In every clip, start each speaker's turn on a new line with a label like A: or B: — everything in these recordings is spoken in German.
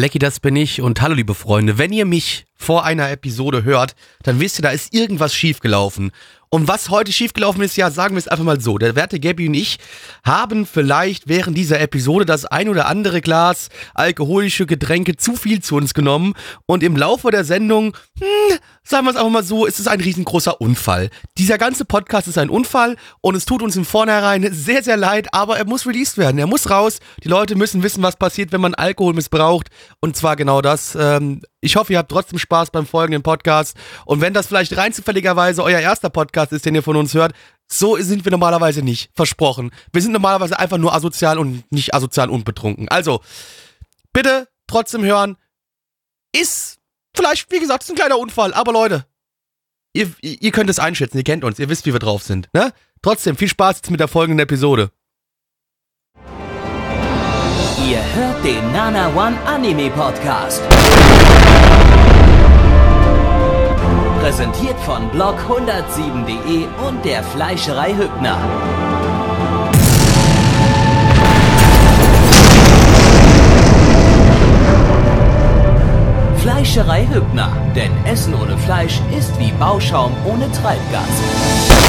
A: Blackie, das bin ich und hallo liebe Freunde. Wenn ihr mich vor einer Episode hört, dann wisst ihr, da ist irgendwas schiefgelaufen. Und was heute schiefgelaufen ist, ja, sagen wir es einfach mal so. Der werte Gabby und ich haben vielleicht während dieser Episode das ein oder andere Glas alkoholische Getränke zu viel zu uns genommen und im Laufe der Sendung, hm, sagen wir es einfach mal so, ist es ein riesengroßer Unfall. Dieser ganze Podcast ist ein Unfall und es tut uns im Vornherein sehr, sehr leid, aber er muss released werden. Er muss raus. Die Leute müssen wissen, was passiert, wenn man Alkohol missbraucht. Und zwar genau das. Ähm, ich hoffe, ihr habt trotzdem Spaß beim folgenden Podcast. Und wenn das vielleicht rein zufälligerweise euer erster Podcast ist, den ihr von uns hört, so sind wir normalerweise nicht. Versprochen. Wir sind normalerweise einfach nur asozial und nicht asozial und betrunken. Also, bitte trotzdem hören. Ist vielleicht, wie gesagt, ist ein kleiner Unfall, aber Leute, ihr, ihr könnt es einschätzen, ihr kennt uns, ihr wisst, wie wir drauf sind. Ne? Trotzdem, viel Spaß jetzt mit der folgenden Episode.
B: Ihr hört den Nana One Anime Podcast. Präsentiert von blog107.de und der Fleischerei Hübner. Fleischerei Hübner, denn Essen ohne Fleisch ist wie Bauschaum ohne Treibgas.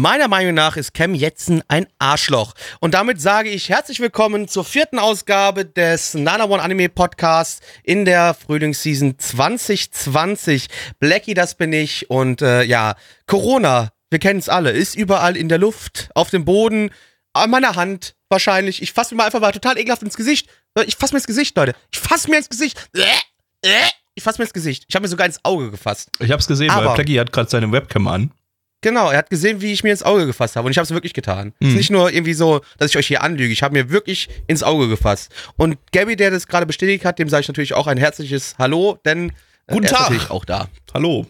A: Meiner Meinung nach ist Cam Jetzen ein Arschloch. Und damit sage ich herzlich willkommen zur vierten Ausgabe des Nana One Anime Podcasts in der Frühlingsseason 2020. Blackie, das bin ich. Und äh, ja, Corona, wir kennen es alle, ist überall in der Luft, auf dem Boden, an meiner Hand wahrscheinlich. Ich fasse mir mal einfach mal total ekelhaft ins Gesicht. Ich fasse mir ins Gesicht, Leute. Ich fasse mir ins Gesicht. Ich fasse mir ins Gesicht. Ich habe mir sogar ins Auge gefasst.
C: Ich hab's gesehen,
A: Aber-
C: weil Plaggy hat gerade seine Webcam an.
A: Genau, er hat gesehen, wie ich mir ins Auge gefasst habe und ich habe es wirklich getan. Es ist nicht nur irgendwie so, dass ich euch hier anlüge, ich habe mir wirklich ins Auge gefasst. Und Gabby, der das gerade bestätigt hat, dem sage ich natürlich auch ein herzliches Hallo, denn äh,
C: Guten
A: er ist
C: Tag.
A: natürlich auch da.
C: Hallo.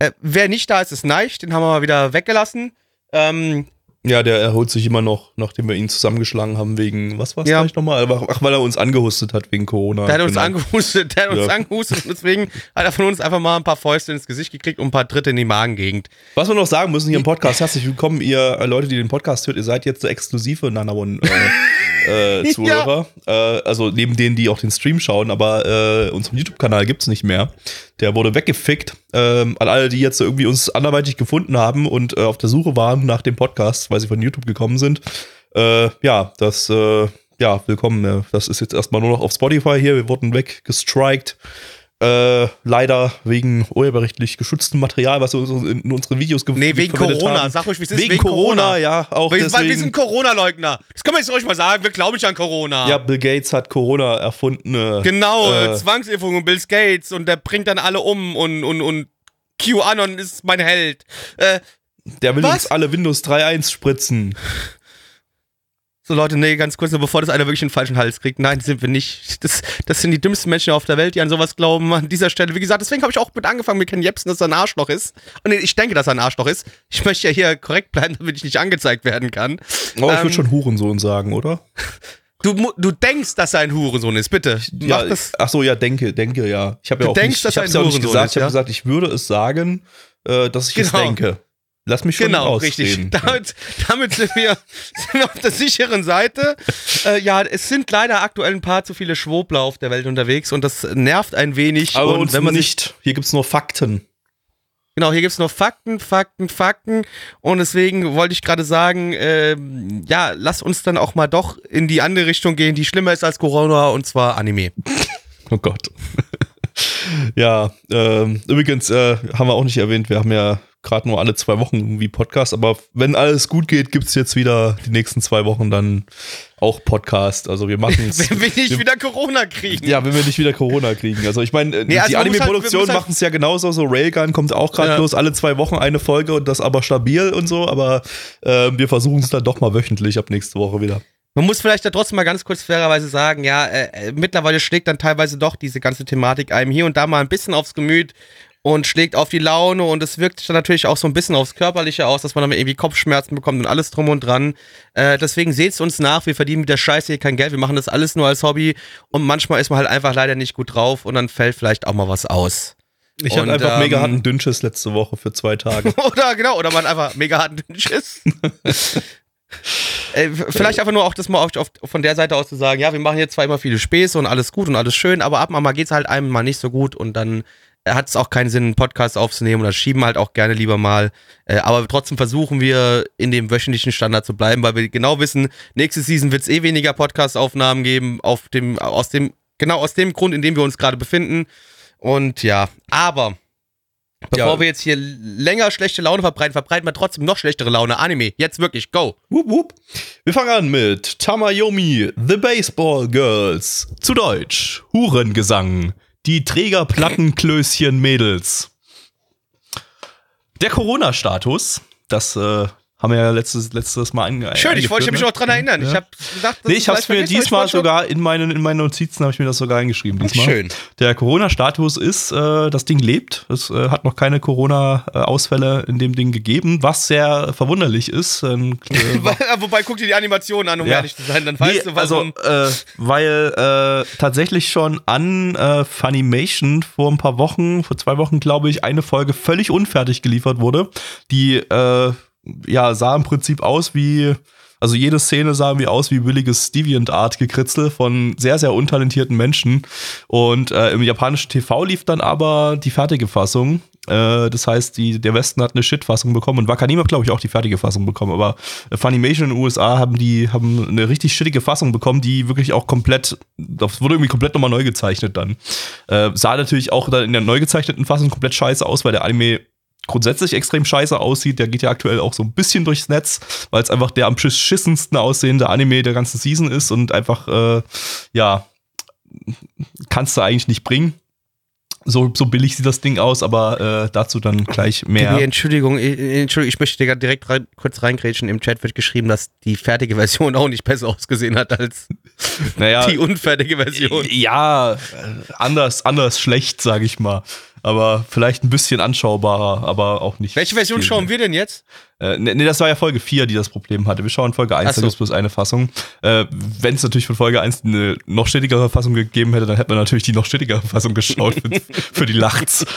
A: Äh, wer nicht da ist, ist Neich, den haben wir mal wieder weggelassen. Ähm,
C: Ja, der erholt sich immer noch, nachdem wir ihn zusammengeschlagen haben, wegen, was war's
A: Ja.
C: gleich nochmal? Ach, weil er uns angehustet hat wegen Corona.
A: der hat uns
C: Genau.
A: angehustet, der hat uns
C: Ja.
A: angehustet und deswegen hat er von uns einfach mal ein paar Fäuste ins Gesicht gekriegt und ein paar Tritte in die Magengegend.
C: Was wir noch sagen müssen hier im Podcast, herzlich willkommen, ihr äh, Leute, die den Podcast hört, ihr seid jetzt so exklusive Nana One äh, äh, Zuhörer. Äh, also neben denen, die auch den Stream schauen, aber äh, unseren YouTube-Kanal gibt's nicht mehr. Der wurde weggefickt. Ähm, an alle, die jetzt irgendwie uns anderweitig gefunden haben und äh, auf der Suche waren nach dem Podcast, weil sie von YouTube gekommen sind. Äh, ja, das, äh, ja, willkommen. äh, Das ist jetzt erstmal nur noch auf Spotify hier. Wir wurden weggestrikt. Äh, leider wegen urheberrechtlich geschütztem Material, was wir uns in unsere Videos ge
A: Nee, wegen Corona,
C: haben.
A: sag ruhig, wie es ist.
C: Wegen, Corona, ja, auch
A: Wir,
C: deswegen.
A: wir sind Corona-Leugner. Das können wir jetzt ruhig mal sagen, wir glauben nicht an Corona.
C: ja, Bill Gates hat Corona erfunden. äh,
A: Genau,
C: äh,
A: Zwangsimpfung und Bill Gates und der bringt dann alle um und, und, und QAnon ist mein Held. Äh,
C: der will
A: Was?
C: uns alle Windows 3.1 spritzen.
A: So Leute, nee, ganz kurz, nur bevor das einer wirklich einen falschen Hals kriegt. Nein, sind wir nicht. Das, das sind die dümmsten Menschen auf der Welt, die an sowas glauben. An dieser Stelle, wie gesagt, deswegen habe ich auch mit angefangen mit Ken Jebsen, dass er ein Arschloch ist. Und ich denke, dass er ein Arschloch ist. Ich möchte ja hier korrekt bleiben, damit ich nicht angezeigt werden kann.
C: Oh, ich
A: Ähm,
C: würde schon Hurensohn sagen, oder?
A: Du, du denkst, dass er ein Hurensohn ist, bitte.
C: Ja, ach so, ja, denke, denke, ja. Ich habe ja
A: Du
C: auch
A: denkst,
C: nicht,
A: dass
C: ich
A: er
C: ja
A: ein
C: nicht
A: Hurensohn
C: gesagt.
A: ist,
C: ich habe
A: ja?
C: gesagt, ich würde es sagen, äh, dass ich es
A: Genau.
C: denke. Lass mich schon
A: Genau, richtig. Damit, damit sind, wir, sind wir auf der sicheren Seite. Äh, ja, es sind leider aktuell ein paar zu viele Schwobler auf der Welt unterwegs und das nervt ein wenig.
C: Aber
A: und
C: uns
A: wenn man
C: nicht. Hier gibt's nur Fakten.
A: Genau, hier gibt's nur Fakten, Fakten, Fakten. Und deswegen wollte ich gerade sagen, ähm, ja, lass uns dann auch mal doch in die andere Richtung gehen, die schlimmer ist als Corona, und zwar Anime.
C: Oh Gott. Ja, ähm, übrigens äh, haben wir auch nicht erwähnt, wir haben ja gerade nur alle zwei Wochen irgendwie Podcast, aber wenn alles gut geht, gibt's jetzt wieder die nächsten zwei Wochen dann auch Podcast. Also wir machen es.
A: Wenn wir nicht
C: wir-
A: wieder Corona kriegen.
C: Ja, wenn wir nicht wieder Corona kriegen. Also ich meine, äh,
A: Nee, also
C: die
A: muss halt- halt-
C: machen es ja genauso. So Railgun kommt auch gerade
A: Ja.
C: bloß alle zwei Wochen eine Folge und das aber stabil und so. Aber äh, wir versuchen es dann doch mal wöchentlich ab nächste Woche wieder.
A: Man muss vielleicht da trotzdem mal ganz kurz fairerweise sagen, ja, äh, äh, mittlerweile schlägt dann teilweise doch diese ganze Thematik einem hier und da mal ein bisschen aufs Gemüt und schlägt auf die Laune und es wirkt sich dann natürlich auch so ein bisschen aufs Körperliche aus, dass man dann irgendwie Kopfschmerzen bekommt und alles drum und dran. Äh, deswegen seht's uns nach, wir verdienen mit der Scheiße hier kein Geld, wir machen das alles nur als Hobby und manchmal ist man halt einfach leider nicht gut drauf und dann fällt vielleicht auch mal was aus.
C: Ich hatte einfach
A: ähm,
C: mega harten Dünnschiss letzte Woche für zwei Tage.
A: oder genau, oder man einfach mega harten Schiss. Äh, vielleicht einfach nur auch das mal auf, auf, von der Seite aus zu sagen, ja, wir machen jetzt zwar immer viele Späße und alles gut und alles schön, aber ab und mal geht's halt einem mal nicht so gut und dann hat es auch keinen Sinn, einen Podcast aufzunehmen oder schieben halt auch gerne lieber mal. Äh, aber trotzdem versuchen wir in dem wöchentlichen Standard zu bleiben, weil wir genau wissen, nächste Season wird es eh weniger Podcast-Aufnahmen geben, auf dem, aus dem, genau aus dem Grund, in dem wir uns gerade befinden. Und ja, aber bevor
C: Ja.
A: wir jetzt hier länger schlechte Laune verbreiten, verbreiten wir trotzdem noch schlechtere Laune. Anime, jetzt wirklich, go!
C: Wup, wup. Wir fangen an mit Tamayomi, The Baseball Girls. Zu Deutsch, Hurengesang, die Trägerplattenklößchen Mädels. Der Corona-Status, das äh, haben wir ja letztes, letztes Mal ange
A: Schön, ich wollte hab mich auch dran erinnern.
C: Ja.
A: Ich habe gedacht, das
C: Nee, ich habe es mir diesmal sogar in meinen, in meinen Notizen habe ich mir das sogar eingeschrieben. Diesmal.
A: Schön.
C: Der Corona-Status ist, äh, das Ding lebt. Es äh, hat noch keine Corona-Ausfälle in dem Ding gegeben, was sehr verwunderlich ist. Ähm, äh,
A: Wobei, guck dir die Animationen an, um
C: Ja.
A: ehrlich zu sein, dann weißt
C: Nee,
A: du, was
C: also, äh, weil äh, tatsächlich schon an äh, Funimation vor ein paar Wochen, vor zwei Wochen, glaube ich, eine Folge völlig unfertig geliefert wurde. Die äh, ja sah im Prinzip aus wie, also jede Szene sah irgendwie aus wie billiges Deviant-Art-Gekritzel von sehr, sehr untalentierten Menschen. Und äh, im japanischen TV lief dann aber die fertige Fassung. Äh, das heißt, die, der Westen hat eine Shit-Fassung bekommen und Wakanim hat, glaube ich, auch die fertige Fassung bekommen. Aber Funimation in den USA haben die haben eine richtig shittige Fassung bekommen, die wirklich auch komplett, das wurde irgendwie komplett nochmal neu gezeichnet dann. Äh, sah natürlich auch dann in der neu gezeichneten Fassung komplett scheiße aus, weil der Anime grundsätzlich extrem scheiße aussieht. Der geht ja aktuell auch so ein bisschen durchs Netz, weil es einfach der am beschissensten aussehende Anime der ganzen Season ist und einfach, äh, ja, kannst du eigentlich nicht bringen. So, so billig sieht das Ding aus, aber äh, dazu dann gleich mehr.
A: Gabi, Entschuldigung, äh, Entschuldigung, ich möchte dir direkt rein, kurz reingrätschen. Im Chat wird geschrieben, dass die fertige Version auch nicht besser ausgesehen hat als
C: Naja,
A: die unfertige Version.
C: ja, äh, anders, anders schlecht, sage ich mal. Aber vielleicht ein bisschen anschaubarer, aber auch nicht.
A: Welche Version schauen wir denn jetzt?
C: Äh, nee, nee, das war ja Folge 4, die das Problem hatte. Wir schauen Folge 1,
A: Ach so.
C: da gibt bloß eine Fassung. Äh, Wenn es natürlich von Folge 1 eine noch stetigere Fassung gegeben hätte, dann hätte man natürlich die noch stetigere Fassung geschaut für, für die Lachts.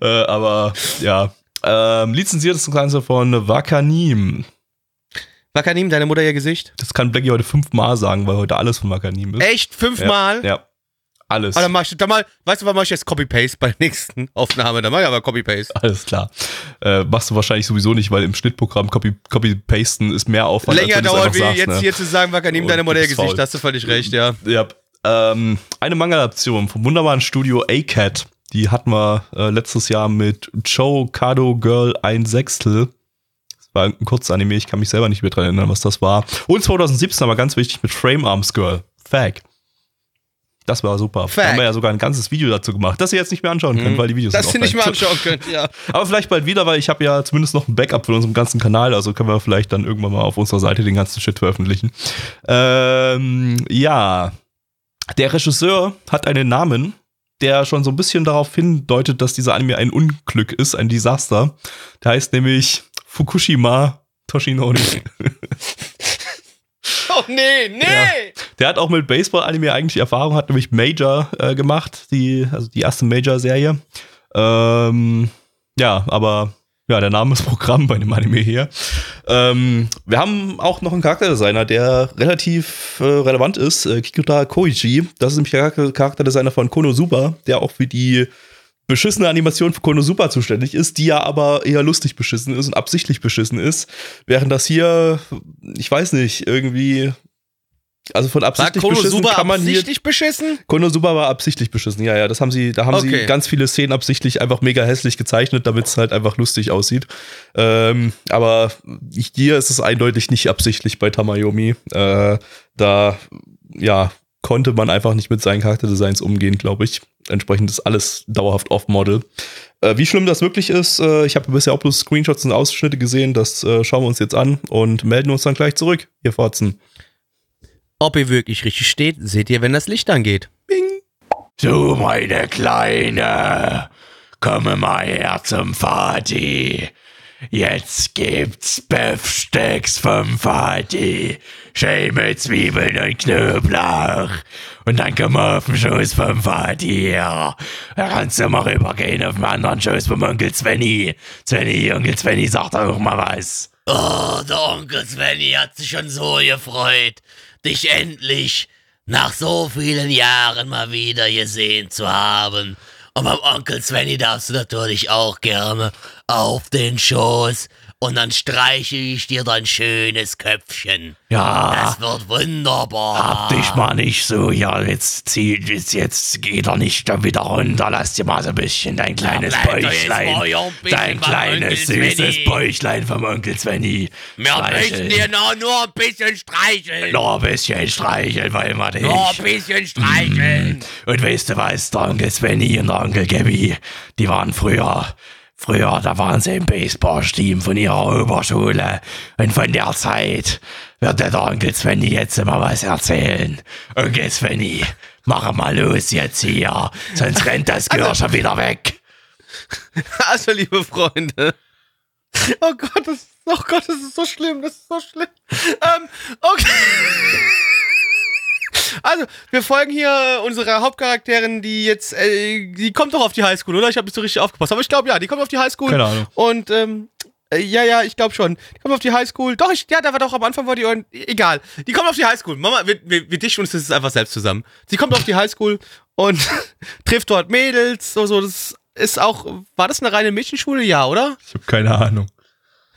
C: äh, aber ja. Ähm, lizenziert ist das Ganze von Wakanim.
A: Wakanim, deine Mutter ihr Gesicht?
C: Das kann Blackie heute fünfmal sagen, weil heute alles von Wakanim ist.
A: Echt? Fünfmal?
C: Ja, ja. Alles.
A: Ah, dann mach ich, dann mal, weißt du, was mach ich jetzt Copy-Paste bei der nächsten Aufnahme? Dann mach ich aber Copy-Paste.
C: Alles klar. Äh, machst du wahrscheinlich sowieso nicht, weil im Schnittprogramm Copy, Copy-Pasten ist mehr Aufwand. als
A: Länger
C: du's
A: dauert, wie
C: sagst,
A: jetzt
C: ne?
A: hier zu sagen, Wakanim,
C: Und
A: deine Mutter
C: du
A: ihr
C: bist
A: Gesicht.
C: faul.
A: Da hast du völlig recht, ja.
C: Ja. Ähm, eine Manga-Adaption vom wunderbaren Studio A-Cat. Die hatten wir äh, letztes Jahr mit Joe Kado Girl ein Sechstel. Das war ein Kurzanime, ich kann mich selber nicht mehr dran erinnern, was das war. Und 2017 aber ganz wichtig mit Frame Arms Girl. Fag. Das war super. Da
A: Fag.
C: haben wir ja sogar ein ganzes Video dazu gemacht, das ihr jetzt nicht mehr anschauen könnt, weil die Videos
A: Das
C: sind
A: ihr nicht mehr anschauen könnt, ja.
C: Aber vielleicht bald wieder, weil ich habe ja zumindest noch ein Backup von unserem ganzen Kanal, also können wir vielleicht dann irgendwann mal auf unserer Seite den ganzen Shit veröffentlichen. Ähm, ja. Der Regisseur hat einen Namen, der schon so ein bisschen darauf hindeutet, dass dieser Anime ein Unglück ist, ein Desaster. Der heißt nämlich Fukushima Toshinori.
A: Oh, nee, nee!
C: Der hat auch mit Baseball-Anime eigentlich Erfahrung, hat nämlich Major äh, gemacht, die, also die erste Major-Serie. Ähm, ja, aber ja, der Name ist Programm bei dem Anime hier. Ähm, wir haben auch noch einen Charakterdesigner, der relativ äh, relevant ist, äh, Kikuta Koichi. Das ist nämlich der Charakter- Charakterdesigner von Konosuba, der auch für die beschissene Animation für Konosuba zuständig ist, die ja aber eher lustig beschissen ist und absichtlich beschissen ist. Während das hier, ich weiß nicht, irgendwie. Also von absichtlich beschissen kann man hier
A: absichtlich beschissen?
C: Konosuba war absichtlich beschissen, ja, ja. Das haben sie, da haben sie
A: Okay.
C: ganz viele Szenen absichtlich einfach mega hässlich gezeichnet, damit es halt einfach lustig aussieht. Ähm, aber hier ist es eindeutig nicht absichtlich bei Tamayomi. Äh, da, ja, konnte man einfach nicht mit seinen Charakterdesigns umgehen, glaube ich. Entsprechend ist alles dauerhaft off-Model. Äh, wie schlimm das wirklich ist, äh, ich habe bisher auch bloß Screenshots und Ausschnitte gesehen, das äh, schauen wir uns jetzt an und melden uns dann gleich zurück, ihr Fotzen.
A: Ob ihr wirklich richtig steht, seht ihr, wenn das Licht angeht.
D: Du, meine Kleine, komme mal her zum Vati. Jetzt gibt's Beefsteaks vom Vati. Schön mit Zwiebeln und Knoblauch. Und dann komm mal auf den Schoß vom Vati hier. Da kannst du mal rübergehen auf den anderen Schoß vom Onkel Svenny. Svenny, Onkel Svenny sagt auch mal was.
E: Oh, der Onkel Svenny hat sich schon so gefreut, dich endlich nach so vielen Jahren mal wieder gesehen zu haben. Und beim Onkel Svenny darfst du natürlich auch gerne auf den Schoß und dann streiche ich dir dein schönes Köpfchen.
D: Ja.
E: Das wird wunderbar.
D: Hab dich mal nicht so, ja, jetzt zieht, jetzt, jetzt geht er nicht dann wieder runter, lass dir mal so ein bisschen dein kleines
E: doch mal
D: Bäuchlein, dein kleines süßes. Bäuchlein vom Onkel Svenny.
E: Wir möchten dir noch nur ein bisschen streicheln.
D: Noch ein bisschen streicheln wollen wir dich.
E: Nur ein bisschen streicheln.
D: Und weißt du was, der Onkel Svenny und der Onkel Gabby, die waren früher, früher, da waren sie im Baseballteam von ihrer Oberschule. Und von der Zeit wird der Onkel Svenny jetzt immer was erzählen. Onkel Svenny, mach mal los jetzt hier, sonst rennt das Gehör schon wieder weg.
A: Also, liebe Freunde. Oh Gott, das, oh Gott, das ist so schlimm, das ist so schlimm. Ähm, okay. Also, wir folgen hier äh, unserer Hauptcharakterin, die jetzt, äh, die kommt doch auf die Highschool, oder? Ich habe nicht so richtig aufgepasst, aber ich glaube ja, die kommt auf die Highschool.
C: Keine Ahnung.
A: Und, ähm, äh, ja, ja, ich glaube schon. Die kommt auf die Highschool. Doch, ich, ja, da war doch am Anfang war die, egal. Die kommt auf die Highschool. Mama, wir, wir, wir dichten uns das einfach selbst zusammen. Sie kommt auf die Highschool und trifft dort Mädels, so, so, das ist auch, war das eine reine Mädchenschule? Ja, oder?
C: Ich habe keine Ahnung.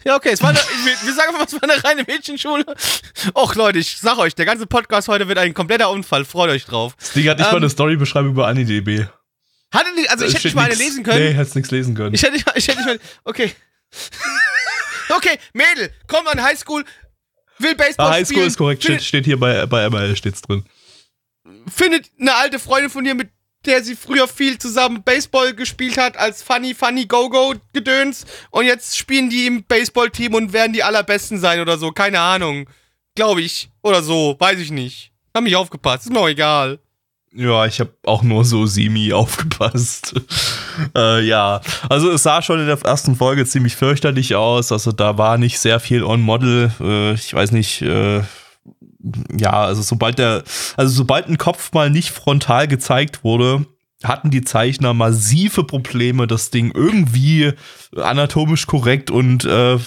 A: Ja, okay, es war eine, wir, sagen einfach, es war eine reine Mädchenschule. Och, Leute, ich sag euch, der ganze Podcast heute wird ein kompletter Unfall. Freut euch drauf.
C: Das Ding hat nicht
A: Ähm,
C: mal eine Storybeschreibung über AniDB.
A: Hatte nicht, also ich hätte nicht mal eine lesen können.
C: Nee, hättest nichts lesen können.
A: Ich hätte nicht mal, ich hätte nicht mal, okay. okay, Mädel, kommt an Highschool, will Baseball
C: ah, Highschool
A: spielen.
C: ist korrekt, steht,
A: findet,
C: steht hier bei, bei ML steht's drin.
A: findet eine alte Freundin von dir, mit der sie früher viel zusammen Baseball gespielt hat, als Funny, Funny Go-Go gedöns. Und jetzt spielen die im Baseballteam und werden die allerbesten sein oder so. Keine Ahnung. Glaube ich. Oder so. Weiß ich nicht. Hab mich aufgepasst. Ist mir auch egal.
C: Ja, ich habe auch nur so semi aufgepasst. äh, ja, also es sah schon in der ersten Folge ziemlich fürchterlich aus. Also da war nicht sehr viel on-Model. Äh, ich weiß nicht, äh, ja, also sobald der, also sobald ein Kopf mal nicht frontal gezeigt wurde, hatten die Zeichner massive Probleme, das Ding irgendwie anatomisch korrekt und äh,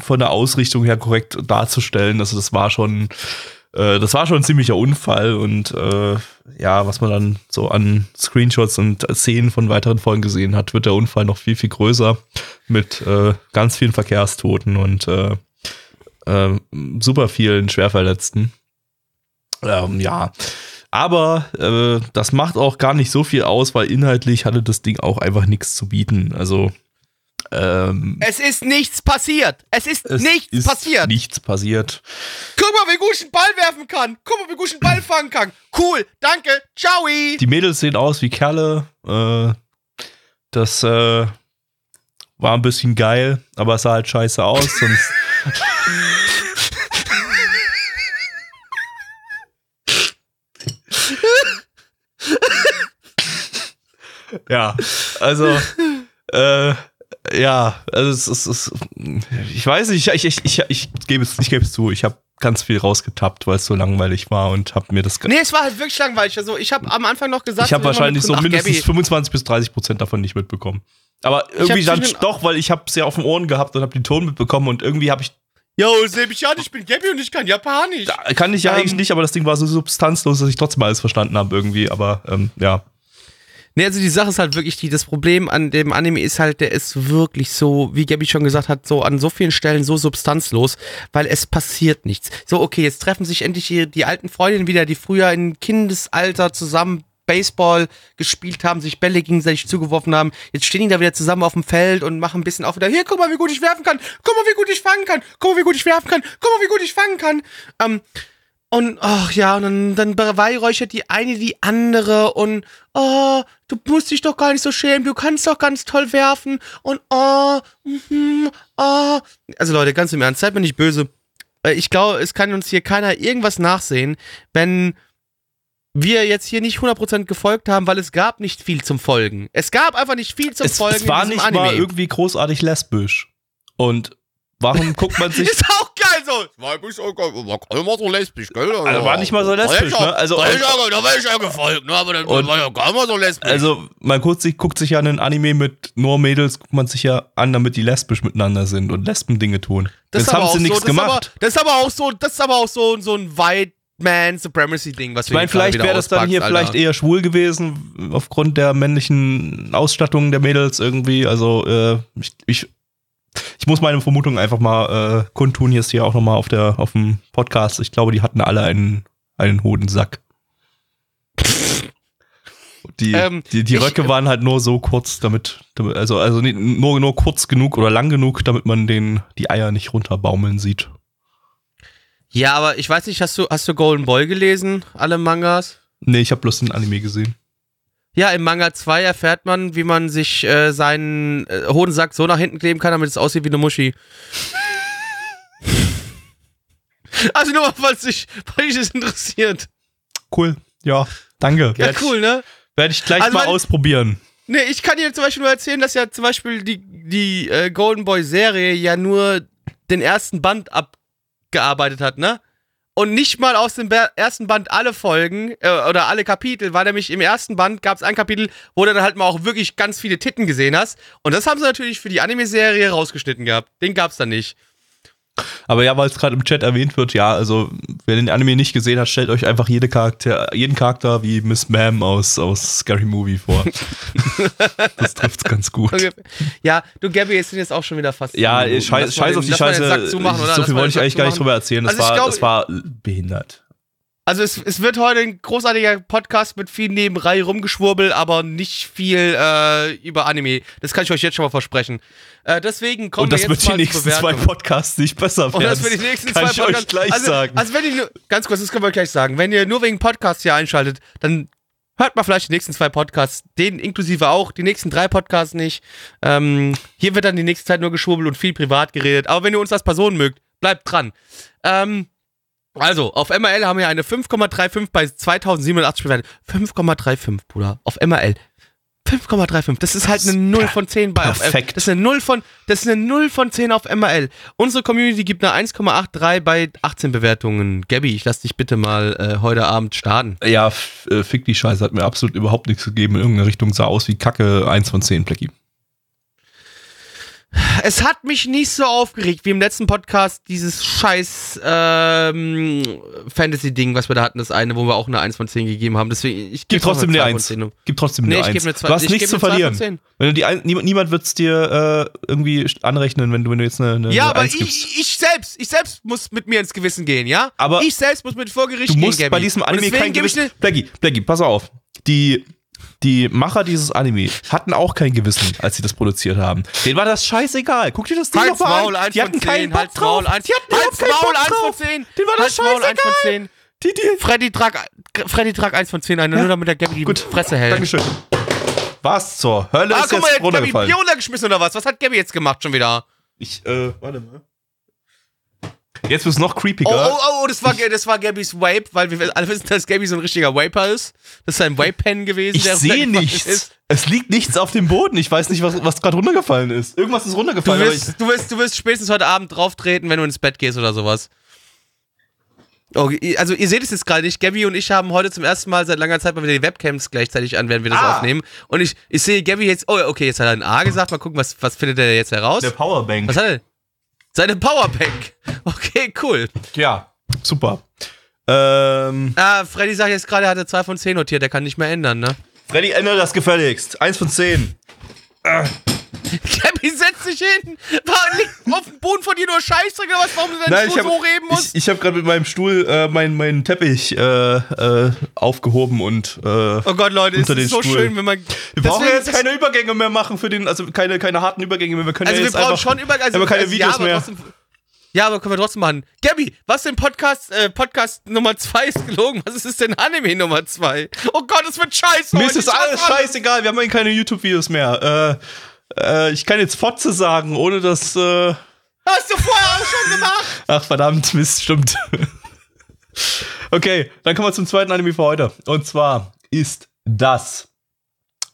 C: von der Ausrichtung her korrekt darzustellen. Also das war schon, äh, das war schon ein ziemlicher Unfall und äh, ja, was man dann so an Screenshots und Szenen von weiteren Folgen gesehen hat, wird der Unfall noch viel, viel größer mit äh, ganz vielen Verkehrstoten und äh, super vielen Schwerverletzten. Ähm, ja, aber äh, das macht auch gar nicht so viel aus, weil inhaltlich hatte das Ding auch einfach nichts zu bieten. Also ähm,
A: Es ist nichts passiert. Es ist
C: es
A: nichts
C: ist
A: passiert.
C: Nichts passiert.
A: Guck mal, wie gut ich einen Ball werfen kann. Guck mal, wie gut ich einen Ball fangen kann. Cool. Danke. Ciao.
C: Die Mädels sehen aus wie Kerle. Äh, das äh, war ein bisschen geil, aber es sah halt scheiße aus. Sonst ja, also äh, ja, also es ist, es ich weiß nicht, ich, ich, ich, ich gebe es, ich gebe es zu, ich habe ganz viel rausgetappt, weil es so langweilig war und habe mir das.
A: Nee, es war halt wirklich langweilig. Also, ich habe am Anfang noch gesagt,
C: ich habe wahrscheinlich so mindestens
A: Gabby,
C: 25 bis 30 Prozent davon nicht mitbekommen. Aber irgendwie
A: hab
C: dann doch, weil ich habe es ja auf den Ohren gehabt und habe den Ton mitbekommen und irgendwie habe ich,
A: Yo, seh mich an, ich bin Gabby und ich kann Japanisch.
C: da kann ich ja
A: Ähm,
C: eigentlich nicht, aber das Ding war so substanzlos, dass ich trotzdem alles verstanden habe irgendwie. Aber ähm, ja,
A: Nee, also die Sache ist halt wirklich die, das Problem an dem Anime ist halt, der ist wirklich so, wie Gabby schon gesagt hat, so an so vielen Stellen so substanzlos, weil es passiert nichts. So, okay, jetzt treffen sich endlich hier die alten Freundinnen wieder, die früher in Kindesalter zusammen Baseball gespielt haben, sich Bälle gegenseitig zugeworfen haben. Jetzt stehen die da wieder zusammen auf dem Feld und machen ein bisschen auf wieder, hier, guck mal, wie gut ich werfen kann, guck mal, wie gut ich fangen kann, guck mal, wie gut ich werfen kann, guck mal, wie gut ich fangen kann. Ähm, und ach ja, und dann, dann beweihräuchert die eine die andere und oh, du musst dich doch gar nicht so schämen, du kannst doch ganz toll werfen und oh, mhm, oh. Also Leute, ganz im Ernst, seid mir nicht böse. Äh, Ich glaube, es kann uns hier keiner irgendwas nachsehen, wenn wir jetzt hier nicht 100% gefolgt haben, weil es gab nicht viel zum Folgen. Es gab einfach nicht viel zum
C: es,
A: Folgen
C: es war
A: in diesem
C: nicht
A: Anime.
C: mal irgendwie großartig lesbisch. Und warum guckt man sich.
A: Ist auch geil so.
E: War war immer so lesbisch, gell?
C: Also war nicht mal so lesbisch, ne? Also,
E: da, ja, da war ich ja gefolgt, ne? Aber das
C: Und-
E: war ja gar nicht so lesbisch.
C: also man guckt sich, guckt sich ja einen Anime mit nur Mädels, guckt man sich ja an, damit die lesbisch miteinander sind und Lesben-Dinge tun.
A: Das aber
C: haben
A: auch
C: sie
A: so,
C: nichts
A: das ist
C: gemacht.
A: Aber, das ist aber auch so, das ist aber auch so, so ein White Man Supremacy Ding, was
C: Ich meine, vielleicht wäre das dann hier vielleicht eher schwul gewesen, aufgrund der männlichen Ausstattung der Mädels irgendwie. Also, äh, ich, ich, ich muss meine Vermutung einfach mal äh, kundtun. Hier ist hier auch nochmal auf, der, auf dem Podcast. Ich glaube, die hatten alle einen, einen Hodensack. Die,
A: Ähm,
C: die, die
A: ich-
C: Röcke waren halt nur so kurz, damit, damit also, also nur, nur kurz genug oder lang genug, damit man den, die Eier nicht runterbaumeln sieht.
A: Ja, aber ich weiß nicht, hast du, hast du Golden Boy gelesen, alle Mangas?
C: Nee, ich habe bloß den Anime gesehen.
A: Ja, im Manga 2 erfährt man, wie man sich äh, seinen äh, Hodensack so nach hinten kleben kann, damit es aussieht wie eine Muschi. also nur mal, falls dich, das interessiert.
C: Cool. Ja, danke.
A: Ja,
C: Werd
A: cool, ne?
C: Werde ich gleich
A: Also
C: mal ausprobieren.
A: Nee, ich kann dir zum Beispiel nur erzählen, dass ja zum Beispiel die, die äh, Golden Boy Serie ja nur den ersten Band abgearbeitet hat, ne? Und nicht mal aus dem ersten Band alle Folgen äh, oder alle Kapitel, weil nämlich im ersten Band gab es ein Kapitel, wo du dann halt mal auch wirklich ganz viele Titten gesehen hast. Und das haben sie natürlich für die Anime-Serie rausgeschnitten gehabt. Den gab's dann nicht.
C: Aber ja, weil es gerade im Chat erwähnt wird, ja, also wer den Anime nicht gesehen hat, stellt euch einfach jede Charakter, jeden Charakter wie Miss Ma'am aus, aus Scary Movie vor. das trifft's ganz gut.
A: Ja, du Gabby, jetzt sind jetzt auch schon wieder fast.
C: Ja, scheiß, scheiß auf die Scheiße.
A: Zumachen,
C: so viel wollte ich eigentlich gar nicht drüber erzählen. Das,
A: Also
C: war,
A: glaub-
C: das war behindert.
A: Also es, es wird heute ein großartiger Podcast mit viel Nebenreihe rumgeschwurbel, aber nicht viel äh, über Anime. Das kann ich euch jetzt schon mal versprechen. Äh, deswegen kommen
C: Und das
A: wir
C: wird
A: jetzt
C: die
A: mal
C: nächsten zwei. Podcasts nicht besser werden.
A: Und das wird die nächsten
C: kann
A: zwei
C: ich euch gleich
A: also,
C: sagen.
A: Also wenn ihr nur, ganz kurz, das können wir gleich sagen. Wenn ihr nur wegen Podcasts hier einschaltet, dann hört mal vielleicht die nächsten zwei Podcasts, den inklusive auch, die nächsten drei Podcasts nicht. Ähm, hier wird dann die nächste Zeit nur geschwurbelt und viel privat geredet. Aber wenn ihr uns als Person mögt, bleibt dran. Ähm, also, auf MRL haben wir eine 5,35 bei 2087 bewertet. 5,35, Bruder. Auf MRL. 5,35. Das ist halt eine 0 von 10 bei auf
C: perfekt.
A: Das ist eine 0 von, das ist eine 0 von 10 auf MRL. Unsere Community gibt eine 1,83 bei 18 Bewertungen. Gabby, ich lass dich bitte mal äh, heute Abend starten.
C: ja, äh, fick die Scheiße, hat mir absolut überhaupt nichts gegeben. In irgendeiner Richtung sah aus wie Kacke, eins von zehn, Plecki.
A: Es hat mich nicht so aufgeregt wie im letzten Podcast dieses scheiß ähm, Fantasy-Ding, was wir da hatten, das eine, wo wir auch eine 1 von 10 gegeben haben. Deswegen, ich gebe
C: trotzdem
A: eine
C: eine
A: 2 von 10.
C: Eins. Gib trotzdem
A: Nee,
C: eine
A: ich
C: Eins.
A: gebe eine 2
C: Du hast
A: ich
C: nichts zu
A: eine 2 von
C: verlieren.
A: 10.
C: Wenn du die ein, niemand, niemand wird's dir äh, irgendwie anrechnen, wenn du, wenn du jetzt eine, eine,
A: Ja,
C: eine
A: aber ich, ich selbst, ich selbst muss mit mir ins Gewissen gehen, ja?
C: Aber
A: ich selbst muss mit vor Gericht
C: Du
A: gehen,
C: musst
A: Gabby.
C: bei diesem Anime kein Gewissen. Blackie, Blackie, pass auf. Die, die Macher dieses Anime hatten auch kein Gewissen, als sie das produziert haben. Denen war das scheißegal. Guck dir das Ding doch mal
A: Maul,
C: an.
A: 1
C: Die hatten
A: 10,
C: keinen Bock
A: Halt's
C: drauf.
A: Maul, 1
C: Die hatten keinen
A: Maul,
C: Bock
A: 1 von
C: drauf.
A: 10.
C: Denen war das
A: Halt's Maul, 1 von
C: scheißegal.
A: 10.
C: Die, die,
A: Freddy trag, Freddy trag 1 von 10 ein, nur damit der Gabby die
C: Gut.
A: Fresse hält.
C: Dankeschön. Was zur Hölle
A: Ah,
C: ist
A: guck mal,
C: jetzt
A: jetzt Gabby
C: runtergefallen?
A: Bier runtergeschmissen oder was? Was hat Gabby jetzt gemacht schon wieder?
C: Ich, äh, warte mal. Jetzt wird's noch
A: Oh,
C: creepiger.
A: oh, oh, das war, das war Gabys Vape, weil wir alle wissen, dass Gabby so ein richtiger Vaper ist. Das ist ein Vape-Pen gewesen.
C: Ich sehe nichts.
A: Ist.
C: Es liegt nichts auf dem Boden. Ich weiß nicht, was, was gerade runtergefallen ist. Irgendwas ist
A: Du
C: runtergefallen. aber
A: wirst, du, wirst, du wirst spätestens heute Abend drauf treten, wenn du ins Bett gehst oder sowas. Oh, also ihr seht es jetzt gerade nicht. Gabby und ich haben heute zum ersten Mal seit langer Zeit mal wieder die Webcams gleichzeitig an, während wir das
C: Ah.
A: aufnehmen. Und ich, ich sehe Gabby jetzt. Oh, okay, jetzt hat er ein A gesagt. Mal gucken, was, was findet er jetzt heraus?
C: der Powerbank.
A: Was hat er? Seine Powerbank. Okay, cool.
C: Ja, super. Ähm,
A: Ah, Freddy sagt jetzt gerade, er hatte 2 von 10 notiert. Der kann nicht mehr ändern, ne?
C: Freddy, ändere das gefälligst. Eins von zehn.
A: Gabby, setz dich hin! War, liegt auf dem Boden von dir nur Scheiße oder was? Warum du deinen Stuhl
C: habe
A: so heben musst?
C: ich, ich hab gerade mit meinem Stuhl äh, meinen meinen Teppich äh, äh, aufgehoben und äh,
A: oh Gott, Leute,
C: unter den
A: ist so
C: Stuhl.
A: schön, wenn man.
C: wir brauchen
A: Deswegen-
C: jetzt keine Übergänge mehr machen für den, also keine, keine harten Übergänge mehr. Wir können
A: Also
C: ja
A: wir brauchen
C: einfach,
A: schon über. Also,
C: aber keine
A: also,
C: Videos
A: ja, aber
C: mehr.
A: Trotzdem, ja, aber können wir trotzdem machen. Gabby, was denn Podcast, äh, Podcast Nummer 2 ist gelogen? Was ist es denn Anime Nummer 2? Oh Gott, es wird scheiße.
C: Mir ist das alles scheißegal, wir haben ja keine YouTube-Videos mehr. Äh, äh, ich kann jetzt Fotze sagen, ohne dass. Äh,
A: Hast du vorher auch schon gemacht?
C: ach, verdammt, Mist, stimmt. okay, dann kommen wir zum zweiten Anime für heute. Und zwar ist das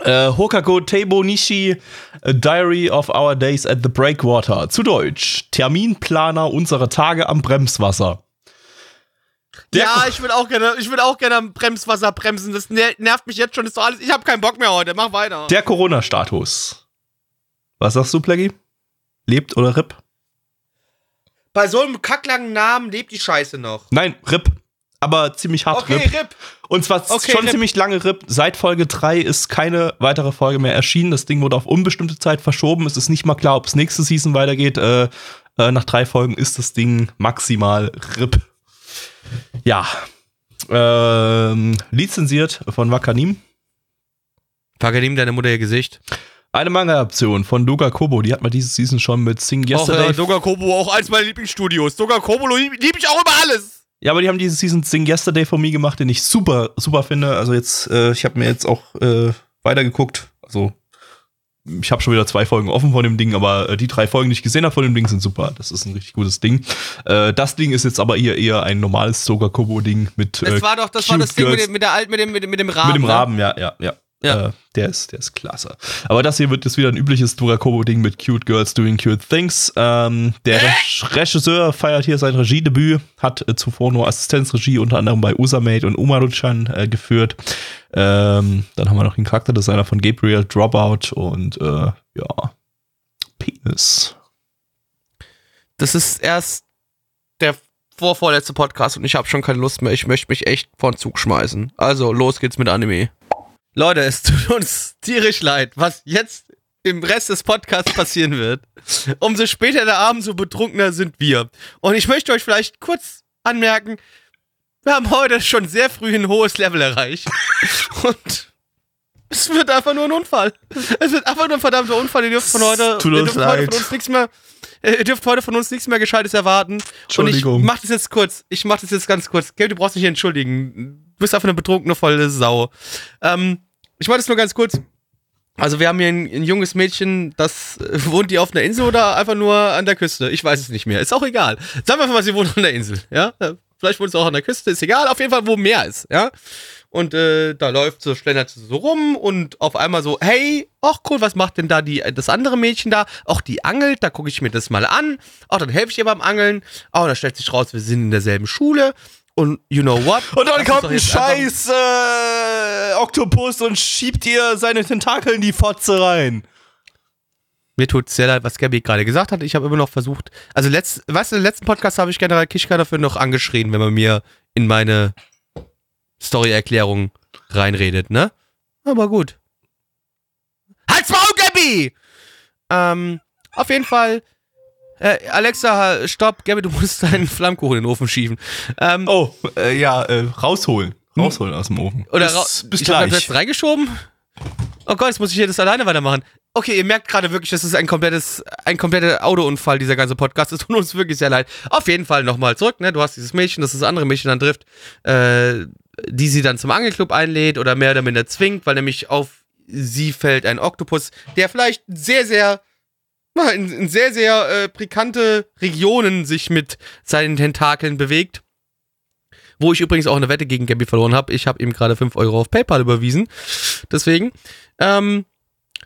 C: Äh, Hokago Teibo Nishi, A Diary of Our Days at the Breakwater. Zu Deutsch. Terminplaner unserer Tage am Bremswasser. Der
A: ja, ich würde auch gerne, ich würde auch gerne am Bremswasser bremsen. Das ner- nervt mich jetzt schon. Ist doch alles. Ich habe keinen Bock mehr heute. Mach weiter.
C: Der Corona-Status. Was sagst du, Plaggy? Lebt oder RIP?
A: Bei so einem kacklangen Namen lebt die Scheiße noch.
C: Nein, RIP. Aber ziemlich hart
A: Okay,
C: RIP.
A: RIP.
C: Und zwar
A: Okay,
C: schon
A: RIP.
C: ziemlich lange RIP. Seit Folge 3 ist keine weitere Folge mehr erschienen. Das Ding wurde auf unbestimmte Zeit verschoben. Es ist nicht mal klar, ob es nächste Season weitergeht. Äh, äh, nach drei Folgen ist das Ding maximal RIP. Ja. Ähm, lizenziert von Wakanim.
A: Ihm deine Mutter ihr Gesicht.
C: Eine Manga-Option von Doga Kobo. Die hat man diese Season schon mit Sing
A: Auch
C: Yesterday.
A: äh, Doga Kobo, auch eins meiner Lieblingsstudios. Doga Kobo liebe lieb ich auch über alles.
C: Ja, aber die haben diese Season Sing Yesterday von mir gemacht, den ich super, super finde. Also jetzt, äh, ich habe mir jetzt auch äh, weitergeguckt. Also ich habe schon wieder zwei Folgen offen von dem Ding, aber äh, die drei Folgen, die ich gesehen habe von dem Ding, sind super. Das ist ein richtig gutes Ding. Äh, das Ding ist jetzt aber eher eher ein normales Soga Kobo Ding mit
A: Das
C: äh,
A: war doch, das war das Ding mit dem, mit der alten, mit dem, mit dem, mit dem Rahmen.
C: mit dem
A: ne?
C: Raben, ja, ja, ja.
A: Ja.
C: Äh, der ist, der ist klasse. Aber das hier wird jetzt wieder ein übliches Dorakobo-Ding mit Cute Girls doing cute things. Ähm, der? Re Regisseur feiert hier sein Regiedebüt, hat äh, zuvor nur Assistenzregie unter anderem bei Usamate und Umaru-chan äh, geführt. Ähm, dann haben wir noch den Charakterdesigner von Gabriel, Dropout und äh, ja, Penis.
A: Das ist erst der vorvorletzte Podcast und ich habe schon keine Lust mehr. Ich möchte mich echt vor den Zug schmeißen. Also, los geht's mit Anime. Leute, es tut uns tierisch leid, was jetzt im Rest des Podcasts passieren wird. Umso später der Abend, so betrunkener sind wir. Und ich möchte euch vielleicht kurz anmerken, wir haben heute schon sehr früh ein hohes Level erreicht. Und es wird einfach nur ein Unfall. Es wird einfach nur ein verdammter Unfall. Ihr dürft von heute,
C: Tut
A: ihr dürft heute
C: leid.
A: von uns nichts mehr, ihr dürft heute von uns nichts mehr Gescheites erwarten. Und ich
C: Entschuldigung.
A: mach das jetzt kurz. Ich mach das jetzt ganz kurz. Gabe, du brauchst dich nicht entschuldigen. Du bist einfach eine betrunkene volle Sau. Ähm, ich wollte es nur ganz kurz. Also wir haben hier ein, ein junges Mädchen, das äh, wohnt die auf einer Insel oder einfach nur an der Küste? Ich weiß es nicht mehr. Ist auch egal. Sagen wir einfach mal, sie wohnt an der Insel. Ja, vielleicht wohnt sie auch an der Küste. Ist egal. Auf jeden Fall, wo Meer ist. Ja. Und äh, da läuft so, schlendert sie so rum und auf einmal so, hey, ach cool, was macht denn da die, das andere Mädchen da? Auch die angelt, da gucke ich mir das mal an. Auch dann helfe ich ihr beim Angeln. Auch dann stellt sich raus, wir sind in derselben Schule. Und you know what?
C: Und dann
A: uns
C: kommt ein scheiß äh, Oktopus und schiebt ihr seine Tentakel in die Fotze rein.
A: Mir tut sehr leid, was Gabby gerade gesagt hat. Ich habe immer noch versucht. Also, letzt, weißt du, im letzten Podcast habe ich General Kischka dafür noch angeschrien, wenn man mir in meine Story-Erklärung reinredet, ne? Aber gut. Halt's Maul, Gabby! Ähm, auf jeden Fall. Äh, Alexa, stopp, Gabby, du musst deinen Flammkuchen in den Ofen schieben. Ähm,
C: Oh, äh, ja, äh, rausholen. Rausholen aus dem Ofen.
A: Oder
C: bis, bis
A: ich
C: gleich.
A: jetzt reingeschoben. Oh Gott, jetzt muss ich hier das alleine weitermachen. Okay, ihr merkt gerade wirklich, das ist ein komplettes, ein kompletter Autounfall, dieser ganze Podcast. Es tut uns wirklich sehr leid. Auf jeden Fall nochmal zurück, ne? Du hast dieses Mädchen, das das andere Mädchen dann trifft, äh, die sie dann zum Angelclub einlädt oder mehr oder minder zwingt, weil nämlich auf sie fällt ein Oktopus, der vielleicht sehr, sehr in, in sehr, sehr äh, pikante Regionen sich mit seinen Tentakeln bewegt. Wo ich übrigens auch eine Wette gegen Gabby verloren habe. Ich habe ihm gerade 5 Euro auf PayPal überwiesen. Deswegen. Ähm,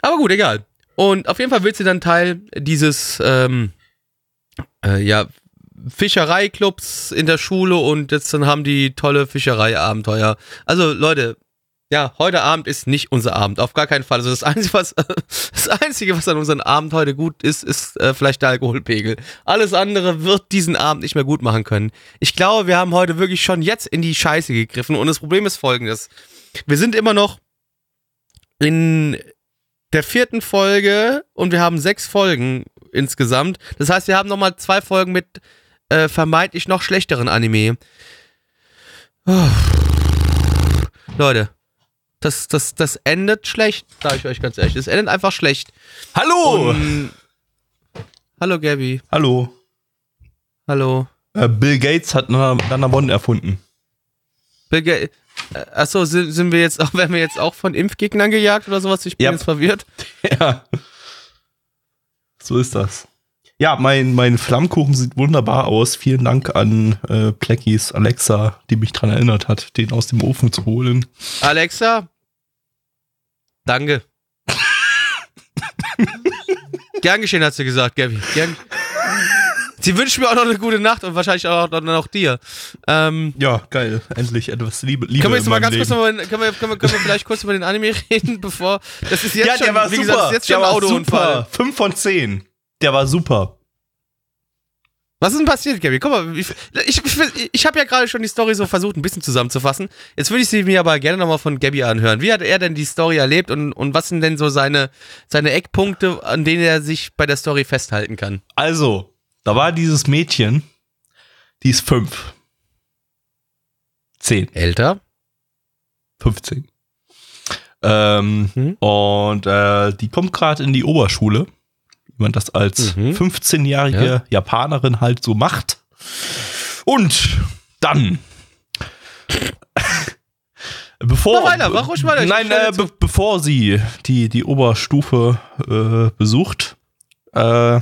A: aber gut, egal. Und auf jeden Fall wird sie dann Teil dieses, ähm, äh, ja, Fischereiclubs in der Schule und jetzt dann haben die tolle Fischereiabenteuer. Also Leute, ja, heute Abend ist nicht unser Abend, auf gar keinen Fall. Also das Einzige, was, das Einzige, was an unserem Abend heute gut ist, ist äh, vielleicht der Alkoholpegel. Alles andere wird diesen Abend nicht mehr gut machen können. Ich glaube, wir haben heute wirklich schon jetzt in die Scheiße gegriffen und das Problem ist folgendes. Wir sind immer noch in der vierten Folge und wir haben sechs Folgen insgesamt. Das heißt, wir haben nochmal zwei Folgen mit äh, vermeintlich noch schlechteren Anime. Oh. Leute, das, das, das endet schlecht, sage ich euch ganz ehrlich. Es endet einfach schlecht.
C: Hallo!
A: Und, hallo Gabby.
C: Hallo.
A: Hallo.
C: Äh, Bill Gates hat Nanamon erfunden.
A: Bill Ga- äh, Achso, sind, sind wir jetzt auch, werden wir jetzt auch von Impfgegnern gejagt oder sowas? Ich bin
C: Ja.
A: jetzt verwirrt.
C: Ja. So ist das. Ja, mein, mein Flammkuchen sieht wunderbar aus. Vielen Dank an äh, Pleckis Alexa, die mich daran erinnert hat, den aus dem Ofen zu holen.
A: Alexa, Danke. Gern geschehen, hat sie gesagt, Gabby. Gern. Sie wünscht mir auch noch eine gute Nacht und wahrscheinlich auch, dann auch dir. Ähm,
C: Ja, geil. Endlich etwas Liebe. Liebe
A: können wir jetzt mal ganz kurz
C: Leben.
A: noch mal, können wir, können, wir, können wir vielleicht kurz über den Anime reden, bevor. Das ist jetzt
C: Ja,
A: schon,
C: der war super.
A: gesagt, jetzt schon
C: der
A: ein
C: war
A: Autounfall.
C: super. 5 von 10. Der war super.
A: Was ist denn passiert, Gabby? Guck mal, ich, ich, ich, habe ja gerade schon die Story so versucht, ein bisschen zusammenzufassen. Jetzt würde ich sie mir aber gerne nochmal von Gabby anhören. Wie hat er denn die Story erlebt und, und was sind denn so seine, seine Eckpunkte, an denen er sich bei der Story festhalten kann?
C: Also, da war dieses Mädchen, die ist 5. 10.
A: Älter?
C: 15. Ähm,
A: Mhm.
C: Und äh, die kommt gerade in die Oberschule, wie man das als
A: Mhm.
C: 15-jährige
A: Ja.
C: Japanerin halt so macht. Und dann. bevor,
A: Mach weiter, mach ruhig weiter,
C: Nein, äh, be bevor sie die, die Oberstufe äh, besucht, äh, äh,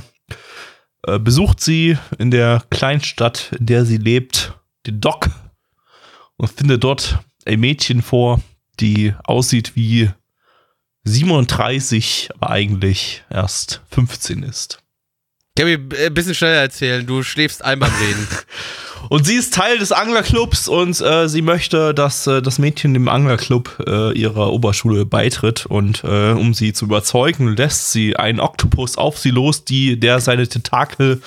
C: besucht sie in der Kleinstadt, in der sie lebt, den Doc und findet dort ein Mädchen vor, die aussieht wie 37, aber eigentlich erst 15 ist.
A: Gabby, ein bisschen schneller erzählen. Du schläfst ein beim Reden.
C: Und sie ist Teil des Anglerclubs und äh, sie möchte, dass äh, das Mädchen dem Anglerclub äh, ihrer Oberschule beitritt. Und äh, um sie zu überzeugen, lässt sie einen Oktopus auf sie los, die, der seine Tentakel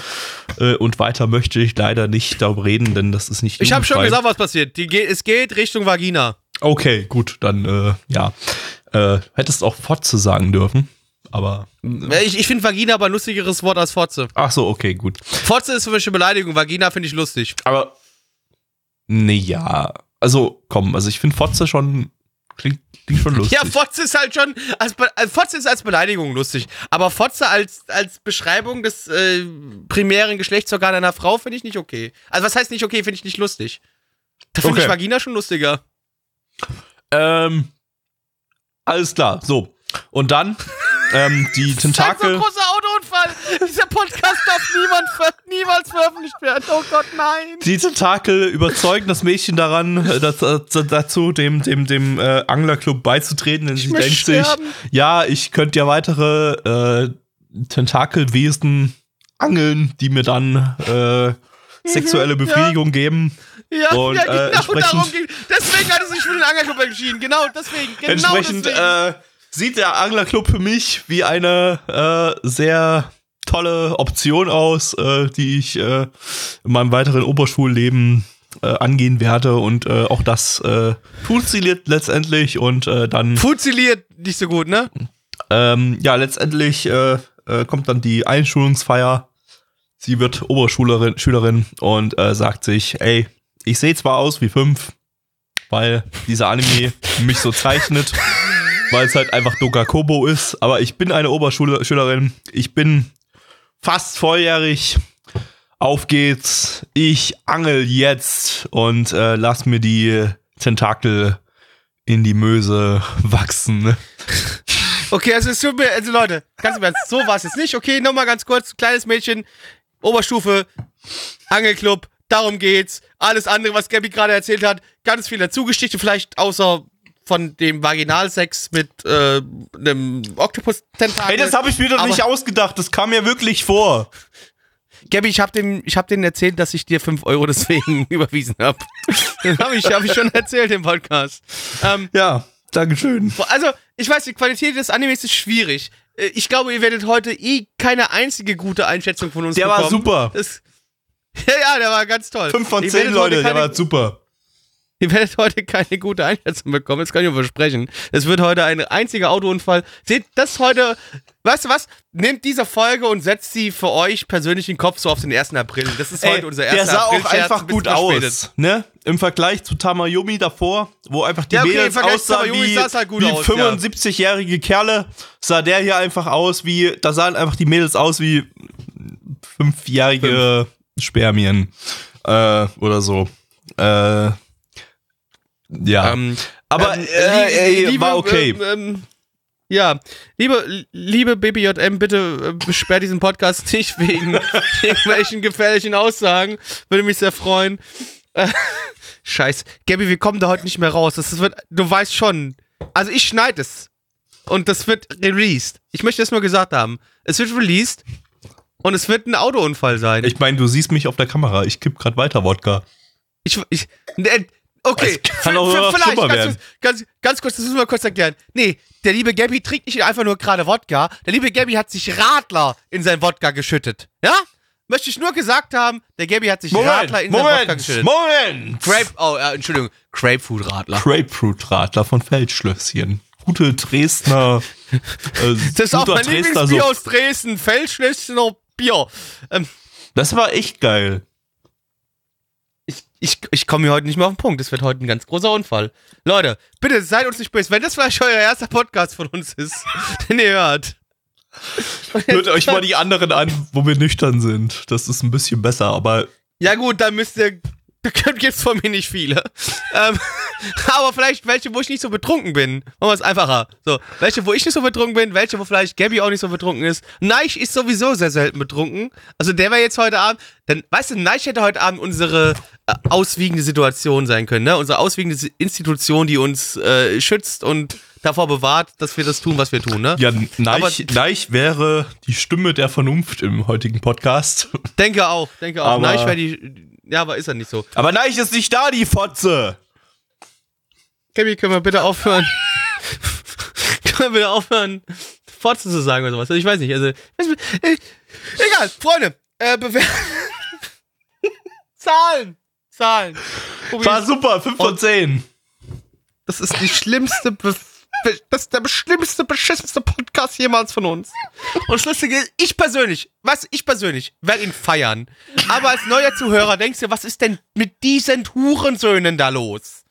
C: äh, und weiter möchte ich leider nicht darüber reden, denn das ist nicht
A: Ich habe schon gesagt, was passiert. Geht, es geht Richtung Vagina.
C: Okay, gut, dann äh, ja. Äh, hättest auch Fotze sagen dürfen. Aber.
A: Ich, ich finde Vagina aber ein lustigeres Wort als Fotze.
C: Ach so, okay, gut.
A: Fotze ist für mich eine Beleidigung, Vagina finde ich lustig.
C: Aber. Nee, ja. Also, komm, also ich finde Fotze schon. Klingt, klingt schon lustig.
A: Ja, Fotze ist halt schon, als, Be- als Fotze ist als Beleidigung lustig. Aber Fotze als, als Beschreibung des äh, primären Geschlechtsorgans einer Frau finde ich nicht okay. Also was heißt nicht okay, finde ich nicht lustig. Da finde
C: Okay.
A: ich Vagina schon lustiger.
C: Ähm, alles klar, so. Und dann, ähm, die
A: Das ist ein
C: Tentakel.
A: so großer Autounfall. Dieser Podcast darf niemand niemals veröffentlicht werden. Oh Gott, nein.
C: Die Tentakel überzeugen das Mädchen daran, äh, das, äh, dazu, dem, dem, dem äh, Anglerclub beizutreten, denn sie
A: möchte
C: denkt sich,
A: sterben.
C: ja, ich könnte ja weitere äh, Tentakelwesen angeln, die mir dann äh, sexuelle Befriedigung geben.
A: Ja,
C: Und,
A: ja
C: äh,
A: genau
C: entsprechend-
A: darum ging Deswegen hat er sich für den Angelclub entschieden. Genau deswegen. Genau
C: Entsprechend
A: deswegen.
C: äh, sieht der Anglerclub für mich wie eine äh, sehr tolle Option aus, äh, die ich äh, in meinem weiteren Oberschulleben äh, angehen werde und äh, auch das äh, let- letztendlich und äh, dann
A: Fuziliert nicht so gut, ne?
C: ähm, ja letztendlich äh, äh, kommt dann die Einschulungsfeier. Sie wird Oberschülerin Schülerin und äh, sagt sich, ey, ich sehe zwar aus wie fünf, weil dieser Anime mich so zeichnet, weil es halt einfach Doka Kobo ist, aber ich bin eine Oberschülerin, ich bin fast volljährig. Auf geht's, ich angel jetzt und äh, lass mir die Tentakel in die Möse wachsen.
A: Okay, also es tut mir, also Leute, ganz im Ernst, so war es jetzt nicht. Okay, nochmal ganz kurz, kleines Mädchen, Oberstufe, Angelclub, darum geht's. Alles andere, was Gabby gerade erzählt hat, ganz viel dazu Geschichte, vielleicht außer von dem Vaginalsex mit äh, einem Oktopus-Tentakel.
C: Ey, das habe ich mir doch nicht ausgedacht, das kam mir wirklich vor.
A: Gabby, ich habe dem, ich hab denen erzählt, dass ich dir 5 Euro deswegen überwiesen habe. Den habe ich, hab ich schon erzählt im Podcast. Ähm,
C: Ja, Dankeschön.
A: Also, ich weiß, die Qualität des Animes ist schwierig. Äh, Ich glaube, ihr werdet heute eh keine einzige gute Einschätzung von uns
C: Der war
A: bekommen.
C: super.
A: Das, ja, ja, der war ganz toll.
C: 5 von
A: Ihr
C: 10
A: werdet heute
C: Leute, der
A: keine,
C: war super.
A: Ihr werdet heute keine gute Einschätzung bekommen, das kann ich euch versprechen. Es wird heute ein einziger Autounfall. Seht, das heute, weißt du was? Nehmt diese Folge und setzt sie für euch persönlich in den Kopf so auf den 1. April. Das ist heute unser 1.
C: der sah auch
A: Aprilscherz,
C: einfach
A: ein
C: gut aus, ne? Im Vergleich zu Tamayomi davor, wo einfach die
A: Ja, okay,
C: Mädels aussahen wie,
A: halt
C: wie
A: aus, ja.
C: 75-jährige Kerle, sah der hier einfach aus wie, da sahen einfach die Mädels aus wie fünfjährige Spermien äh, oder so. Äh, ja.
A: Ähm,
C: Aber
A: ähm,
C: äh, ey,
A: liebe,
C: war okay.
A: Ähm, ähm, ja, liebe, liebe BBJM, bitte äh, sperrt diesen Podcast nicht wegen irgendwelchen gefährlichen Aussagen. Würde mich sehr freuen. Äh, Scheiß. Gabby, wir kommen da heute nicht mehr raus. Das wird, du weißt schon. Also ich schneide es. und das wird released. Ich möchte das nur gesagt haben. Es wird released und es wird ein Autounfall sein.
C: Ich meine, du siehst mich auf der Kamera. Ich kipp grad weiter Wodka.
A: Ich, ich, ne, okay,
C: Das kann auch noch schlimmer
A: ganz,
C: werden.
A: kurz- ganz, ganz kurz, das müssen wir kurz erklären. Nee, der liebe Gabby trinkt nicht einfach nur gerade Wodka. Der liebe Gabby hat sich Radler in sein Wodka geschüttet. Ja? Möchte ich nur gesagt haben, der Gabby hat sich Radler in sein Wodka geschüttet.
C: Moment!
A: Grape, oh, äh, Entschuldigung, Grapefruit-Radler.
C: Grapefruit-Radler von Feldschlösschen. Gute Dresdner. Äh,
A: Das ist auch mein
C: Dresdner
A: Lieblingsbier
C: Suff.
A: aus Dresden, Feldschlössener Bier. Ähm,
C: Das war echt geil.
A: ich ich, ich komme hier heute nicht mehr auf den Punkt. Das wird heute ein ganz großer Unfall. Leute, bitte seid uns nicht böse. Wenn das vielleicht euer erster Podcast von uns ist, den ihr hört.
C: Hört euch mal die anderen an, wo wir nüchtern sind. Das ist ein bisschen besser, aber
A: Ja gut, dann müsst ihr, da gibt's von mir nicht viele. ähm, aber vielleicht welche, wo ich nicht so betrunken bin. Machen wir es einfacher. So, welche, wo ich nicht so betrunken bin, welche, wo vielleicht Gabby auch nicht so betrunken ist. Neich ist sowieso sehr selten betrunken. Also der wäre jetzt heute Abend, denn, weißt du, Neich hätte heute Abend unsere äh, auswiegende Situation sein können, ne? Unsere auswiegende Institution, die uns äh, schützt und davor bewahrt, dass wir das tun, was wir tun, ne?
C: ja, Neich, Neich wäre die Stimme der Vernunft im heutigen Podcast.
A: Denke auch, denke auch.
C: Aber-
A: Neich wäre die, ja, aber ist er nicht so.
C: Aber Neich ist nicht da, die Fotze.
A: Gabby, können wir bitte aufhören? können wir bitte aufhören, Fotze zu sagen oder sowas? Also ich weiß nicht, also. äh, Egal, Freunde, äh, Zahlen! Zahlen! Tobi,
C: War super, 5 von 10.
A: Das ist die schlimmste, Be Be das ist der schlimmste, beschissenste Podcast jemals von uns. Und ist, ich persönlich, was, ich persönlich, werde ihn feiern. Aber als neuer Zuhörer denkst du, was ist denn mit diesen Hurensöhnen da los?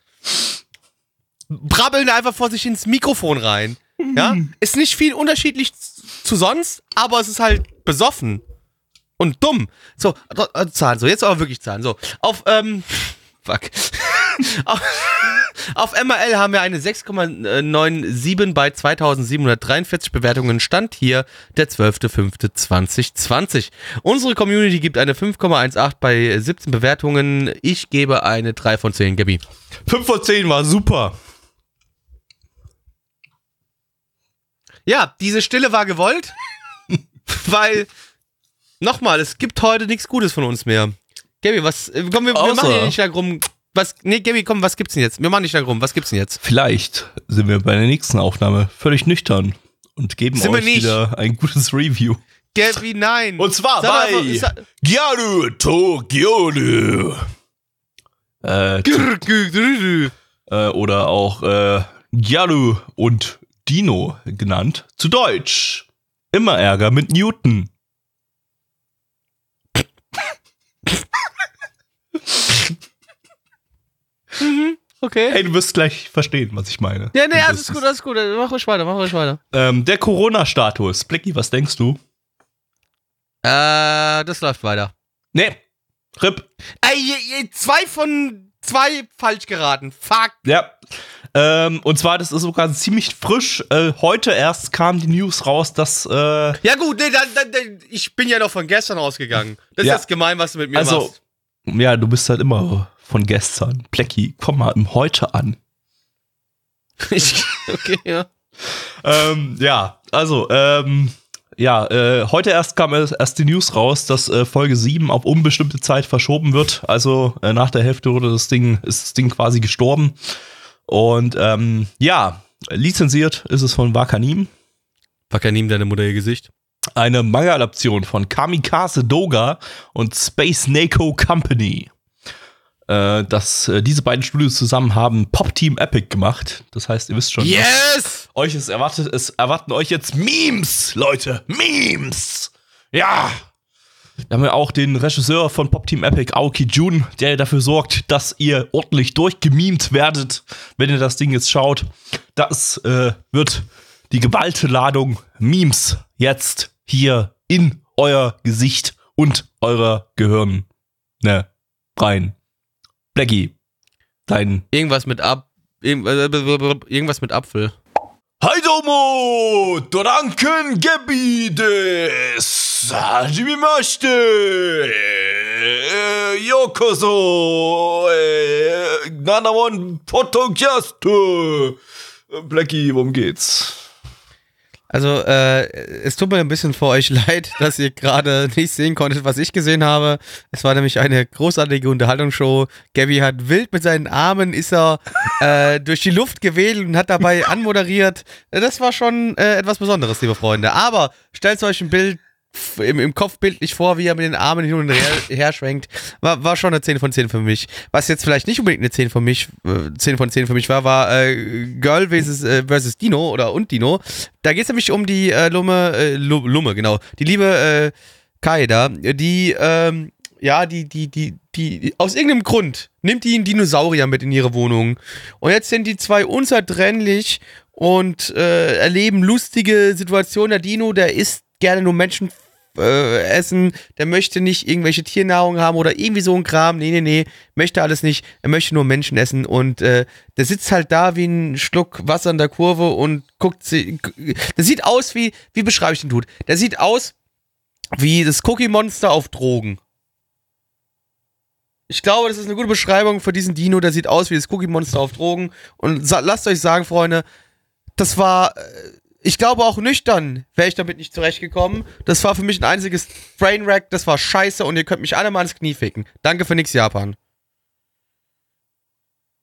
A: Brabbeln einfach vor sich ins Mikrofon rein. Ja? Ist nicht viel unterschiedlich zu sonst, aber es ist halt besoffen. Und dumm. So, äh, Zahlen. So, jetzt aber wirklich Zahlen. So, auf, ähm, fuck. auf, auf MRL haben wir eine 6,97 bei 2743 Bewertungen. Stand hier der 12.05.2020. Unsere Community gibt eine 5,18 bei 17 Bewertungen. Ich gebe eine 3 von 10, Gabi.
C: 5 von 10 war super.
A: Ja, diese Stille war gewollt, weil, nochmal, es gibt heute nichts Gutes von uns mehr. Gabi, was, äh, komm, wir, wir machen hier nicht lang rum. Was, nee, Gabi, komm, was gibt's denn jetzt? Wir machen nicht lang rum, was gibt's denn jetzt?
C: Vielleicht sind wir bei der nächsten Aufnahme völlig nüchtern und geben
A: Sind
C: euch wieder ein gutes Review.
A: Gabi, nein.
C: Und zwar
A: Sag
C: bei Gyaru Tokyoru. Äh, äh, oder auch äh, Gyaru und Dino genannt. Zu Deutsch. Immer Ärger mit Newton.
A: Okay.
C: Hey, du wirst gleich verstehen, was ich meine.
A: ja, nee,
C: Das
A: alles gut, alles gut. Mach ruhig weiter, mach ruhig weiter.
C: Ähm, der Corona-Status. Blicky, was denkst du?
A: Äh, das läuft weiter.
C: Nee. RIP.
A: Ey, je- je- zwei von zwei falsch geraten. Fuck.
C: Ja. Ähm, und zwar, das ist sogar ziemlich frisch. Äh, heute erst kam die News raus, dass äh,
A: Ja gut, nee, dann, dann, dann, ich bin ja noch von gestern ausgegangen. Das
C: Ja.
A: ist jetzt gemein, was du mit mir
C: Also-
A: machst.
C: Ja, du bist halt immer von gestern. Plecki, komm mal im Heute an.
A: Okay, ja.
C: Ähm, ja, also, ähm, ja, äh, heute erst kam es- erst die News raus, dass äh, Folge 7 auf unbestimmte Zeit verschoben wird. Also äh, nach der Hälfte wurde das Ding, ist das Ding quasi gestorben. Und ähm, ja, lizenziert ist es von Wakanim.
A: Wakanim, deine Mutter ihr Gesicht.
C: Eine Manga-Adaption von Kamikaze Doga und Space Nako Company. Äh, das, äh, diese beiden Studios zusammen haben Pop Team Epic gemacht. Das heißt, ihr wisst schon,
A: Yes!
C: euch es erwartet, es erwarten euch jetzt Memes, Leute. Memes! Ja! Wir haben ja auch den Regisseur von Pop Team Epic, Aoki Jun, der dafür sorgt, dass ihr ordentlich durchgemimt werdet, wenn ihr das Ding jetzt schaut. Das äh, wird die geballte Ladung Memes jetzt hier in euer Gesicht und eurer Gehirn ne, rein. Blackie, dein
A: Irgendwas mit Ab. äh, Irgendwas mit Apfel.
C: Haidomo! Doranken Gebides! Hajimimashite! Eh, Yokoso! Eh, Nanamon Podcast! Blackie, worum geht's?
A: Also, äh, es tut mir ein bisschen vor euch leid, dass ihr gerade nicht sehen konntet, was ich gesehen habe. Es war nämlich eine großartige Unterhaltungsshow. Gabby hat wild mit seinen Armen, ist er äh, durch die Luft gewedelt und hat dabei anmoderiert. Das war schon äh, etwas Besonderes, liebe Freunde. Aber stellt euch ein Bild im, im Kopf bildlich vor, wie er mit den Armen hin und her, her schwenkt. War, war schon eine 10 von 10 für mich. Was jetzt vielleicht nicht unbedingt eine 10 von mich, äh, 10 von 10 für mich war, war äh, Girl versus, äh, versus Dino oder und Dino. Da geht es nämlich um die äh, Lumme, äh, Lu- Lumme, genau. Die liebe äh, Kai da, die, ähm, ja, die, die, die, die, aus irgendeinem Grund nimmt die einen Dinosaurier mit in ihre Wohnung. Und jetzt sind die zwei unzertrennlich und äh, erleben lustige Situationen. Der Dino, der isst gerne nur Menschen äh, essen, der möchte nicht irgendwelche Tiernahrung haben oder irgendwie so ein Kram. Nee, nee, nee, möchte alles nicht. Er möchte nur Menschen essen und äh, der sitzt halt da wie ein Schluck Wasser in der Kurve und guckt sie. Der sieht aus wie, wie beschreibe ich den Dude? Der sieht aus wie das Cookie Monster auf Drogen. Ich glaube, das ist eine gute Beschreibung für diesen Dino. Der sieht aus wie das Cookie Monster auf Drogen. Und lasst euch sagen, Freunde, das war, äh, ich glaube auch nüchtern, wäre ich damit nicht zurechtgekommen. Das war für mich ein einziges Brainwreck. Das war scheiße und ihr könnt mich alle mal ins Knie ficken. Danke für nix, Japan.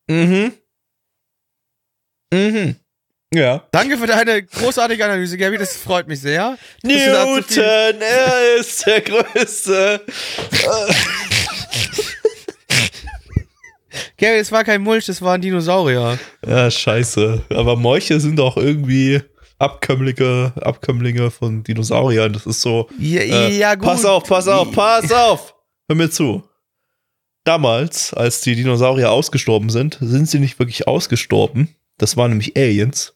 C: Mhm. Mhm. Ja.
A: Danke für deine großartige Analyse, Gabby. Das freut mich sehr.
C: Newton, er ist der Größte.
A: Gabby, das war kein Mulch, das war ein Dinosaurier.
C: Ja, scheiße. Aber Molche sind auch irgendwie Abkömmlinge, Abkömmlinge von Dinosauriern. Das ist so.
A: Ja,
C: Äh,
A: ja gut.
C: Pass auf, pass auf, pass auf! Hör mir zu. Damals, als die Dinosaurier ausgestorben sind, sind sie nicht wirklich ausgestorben. Das waren nämlich Aliens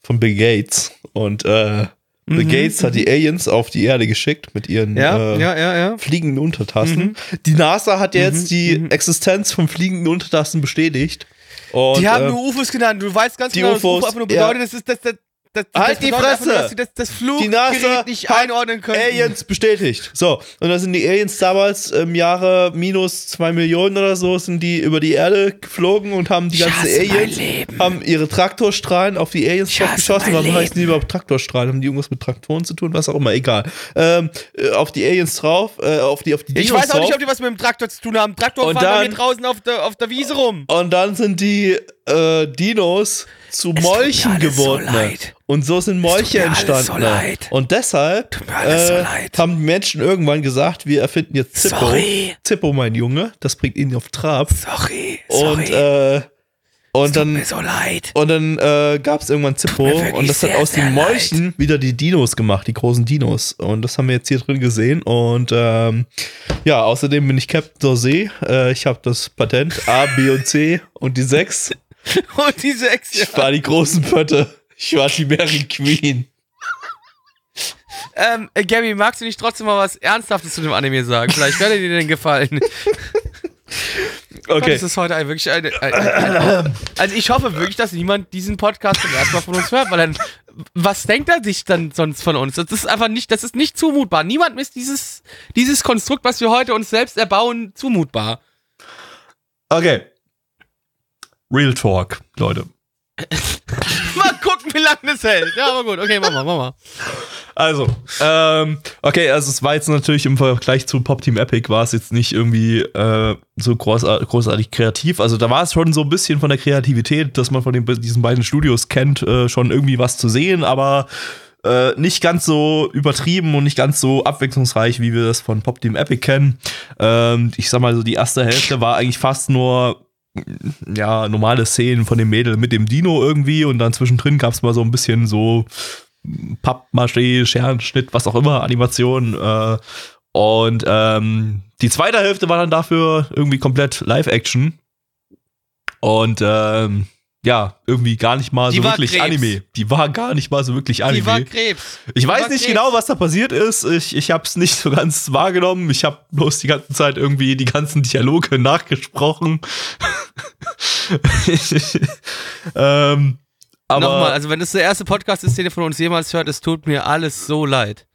C: von Bill Gates. Und äh, Bill
A: Mhm,
C: Gates hat die Aliens auf die Erde geschickt mit ihren
A: Ja,
C: äh,
A: ja, ja, ja.
C: fliegenden Untertassen.
A: Mhm.
C: Die NASA hat jetzt
A: Mhm,
C: die
A: mhm.
C: Existenz von fliegenden Untertassen bestätigt. Und,
A: Die haben
C: äh,
A: nur UFOs genannt. Du weißt ganz genau, was UFO
C: ja.
A: bedeutet. Das ist das, das, das,
C: Halt
A: das
C: die
A: einfach nur,
C: Fresse!
A: dass sie das, das
C: die
A: Fluggerät
C: NASA
A: nicht einordnen können.
C: Aliens bestätigt. So, und da sind die Aliens damals im Jahre minus zwei Millionen oder so, sind die über die Erde geflogen und haben die ganzen Aliens, haben ihre Traktorstrahlen auf die Aliens geschossen. Warum heißen die überhaupt Traktorstrahlen? Haben die irgendwas mit Traktoren zu tun? Was auch immer, egal. Ähm, äh, auf die Aliens drauf, äh, auf die, auf die
A: Ich
C: Dinos
A: weiß auch nicht, ob die was mit dem Traktor zu tun haben. Traktor
C: Und
A: fahren
C: dann-
A: mir draußen auf der, auf der Wiese rum.
C: Und dann sind die äh, Dinos zu Molchen geworden. und so sind Molche entstanden. Und deshalb äh, haben die Menschen irgendwann gesagt, wir erfinden jetzt Zippo.
E: Sorry.
C: Zippo, mein Junge, das bringt ihn auf Trab.
E: Sorry,
C: Und, äh, und dann,
E: so leid.
C: und dann äh, gab es irgendwann Zippo und das hat
E: sehr,
C: aus
E: sehr
C: den Molchen wieder die Dinos gemacht, die großen Dinos. Und das haben wir jetzt hier drin gesehen. Und ähm, ja, außerdem bin ich Captain Dorsey. Äh, ich habe das Patent A, B und C und die 6.
A: Und diese Ex.
C: Ich war die großen Pötte. Ich war die Mary Queen.
A: Ähm, äh, Gabby, magst du nicht trotzdem mal was Ernsthaftes zu dem Anime sagen? Vielleicht werde dir den gefallen. Gott,
C: Okay.
A: das ist heute ein- wirklich eine, ein- ein- ein- Also ich hoffe wirklich, dass niemand diesen Podcast zum ersten Mal von uns hört, weil dann, was denkt er sich dann sonst von uns? Das ist einfach nicht, das ist nicht zumutbar. Niemand ist dieses, dieses Konstrukt, was wir heute uns selbst erbauen, zumutbar.
C: Okay. Real Talk, Leute.
A: Mal gucken, wie lange das hält. Ja, aber gut, okay, mach mal, mach mal.
C: Also, ähm, okay, also es war jetzt natürlich im Vergleich zu Pop Team Epic war es jetzt nicht irgendwie äh, so großartig, großartig kreativ. Also da war es schon so ein bisschen von der Kreativität, dass man von den, diesen beiden Studios kennt, äh, schon irgendwie was zu sehen, aber äh, nicht ganz so übertrieben und nicht ganz so abwechslungsreich, wie wir das von Pop Team Epic kennen. Ähm, ich sag mal so, die erste Hälfte war eigentlich fast nur ja, normale Szenen von dem Mädel mit dem Dino irgendwie und dann zwischendrin gab es mal so ein bisschen so Pappmaché, Scherenschnitt, was auch immer, Animation. Äh, und ähm, die zweite Hälfte war dann dafür irgendwie komplett Live-Action. Und ähm, ja, irgendwie gar nicht mal
A: Die
C: so wirklich
A: Krebs.
C: Anime. Die war gar nicht mal so wirklich Anime.
A: Die war Krebs.
C: Ich
A: Die
C: weiß
A: war
C: nicht
A: Krebs.
C: genau, was da passiert ist. Ich, ich habe es nicht so ganz wahrgenommen. Ich habe bloß die ganze Zeit irgendwie die ganzen Dialoge nachgesprochen. ähm, aber
A: Nochmal, also wenn das der erste Podcast ist, den ihr von uns jemals hört, es tut mir alles so leid.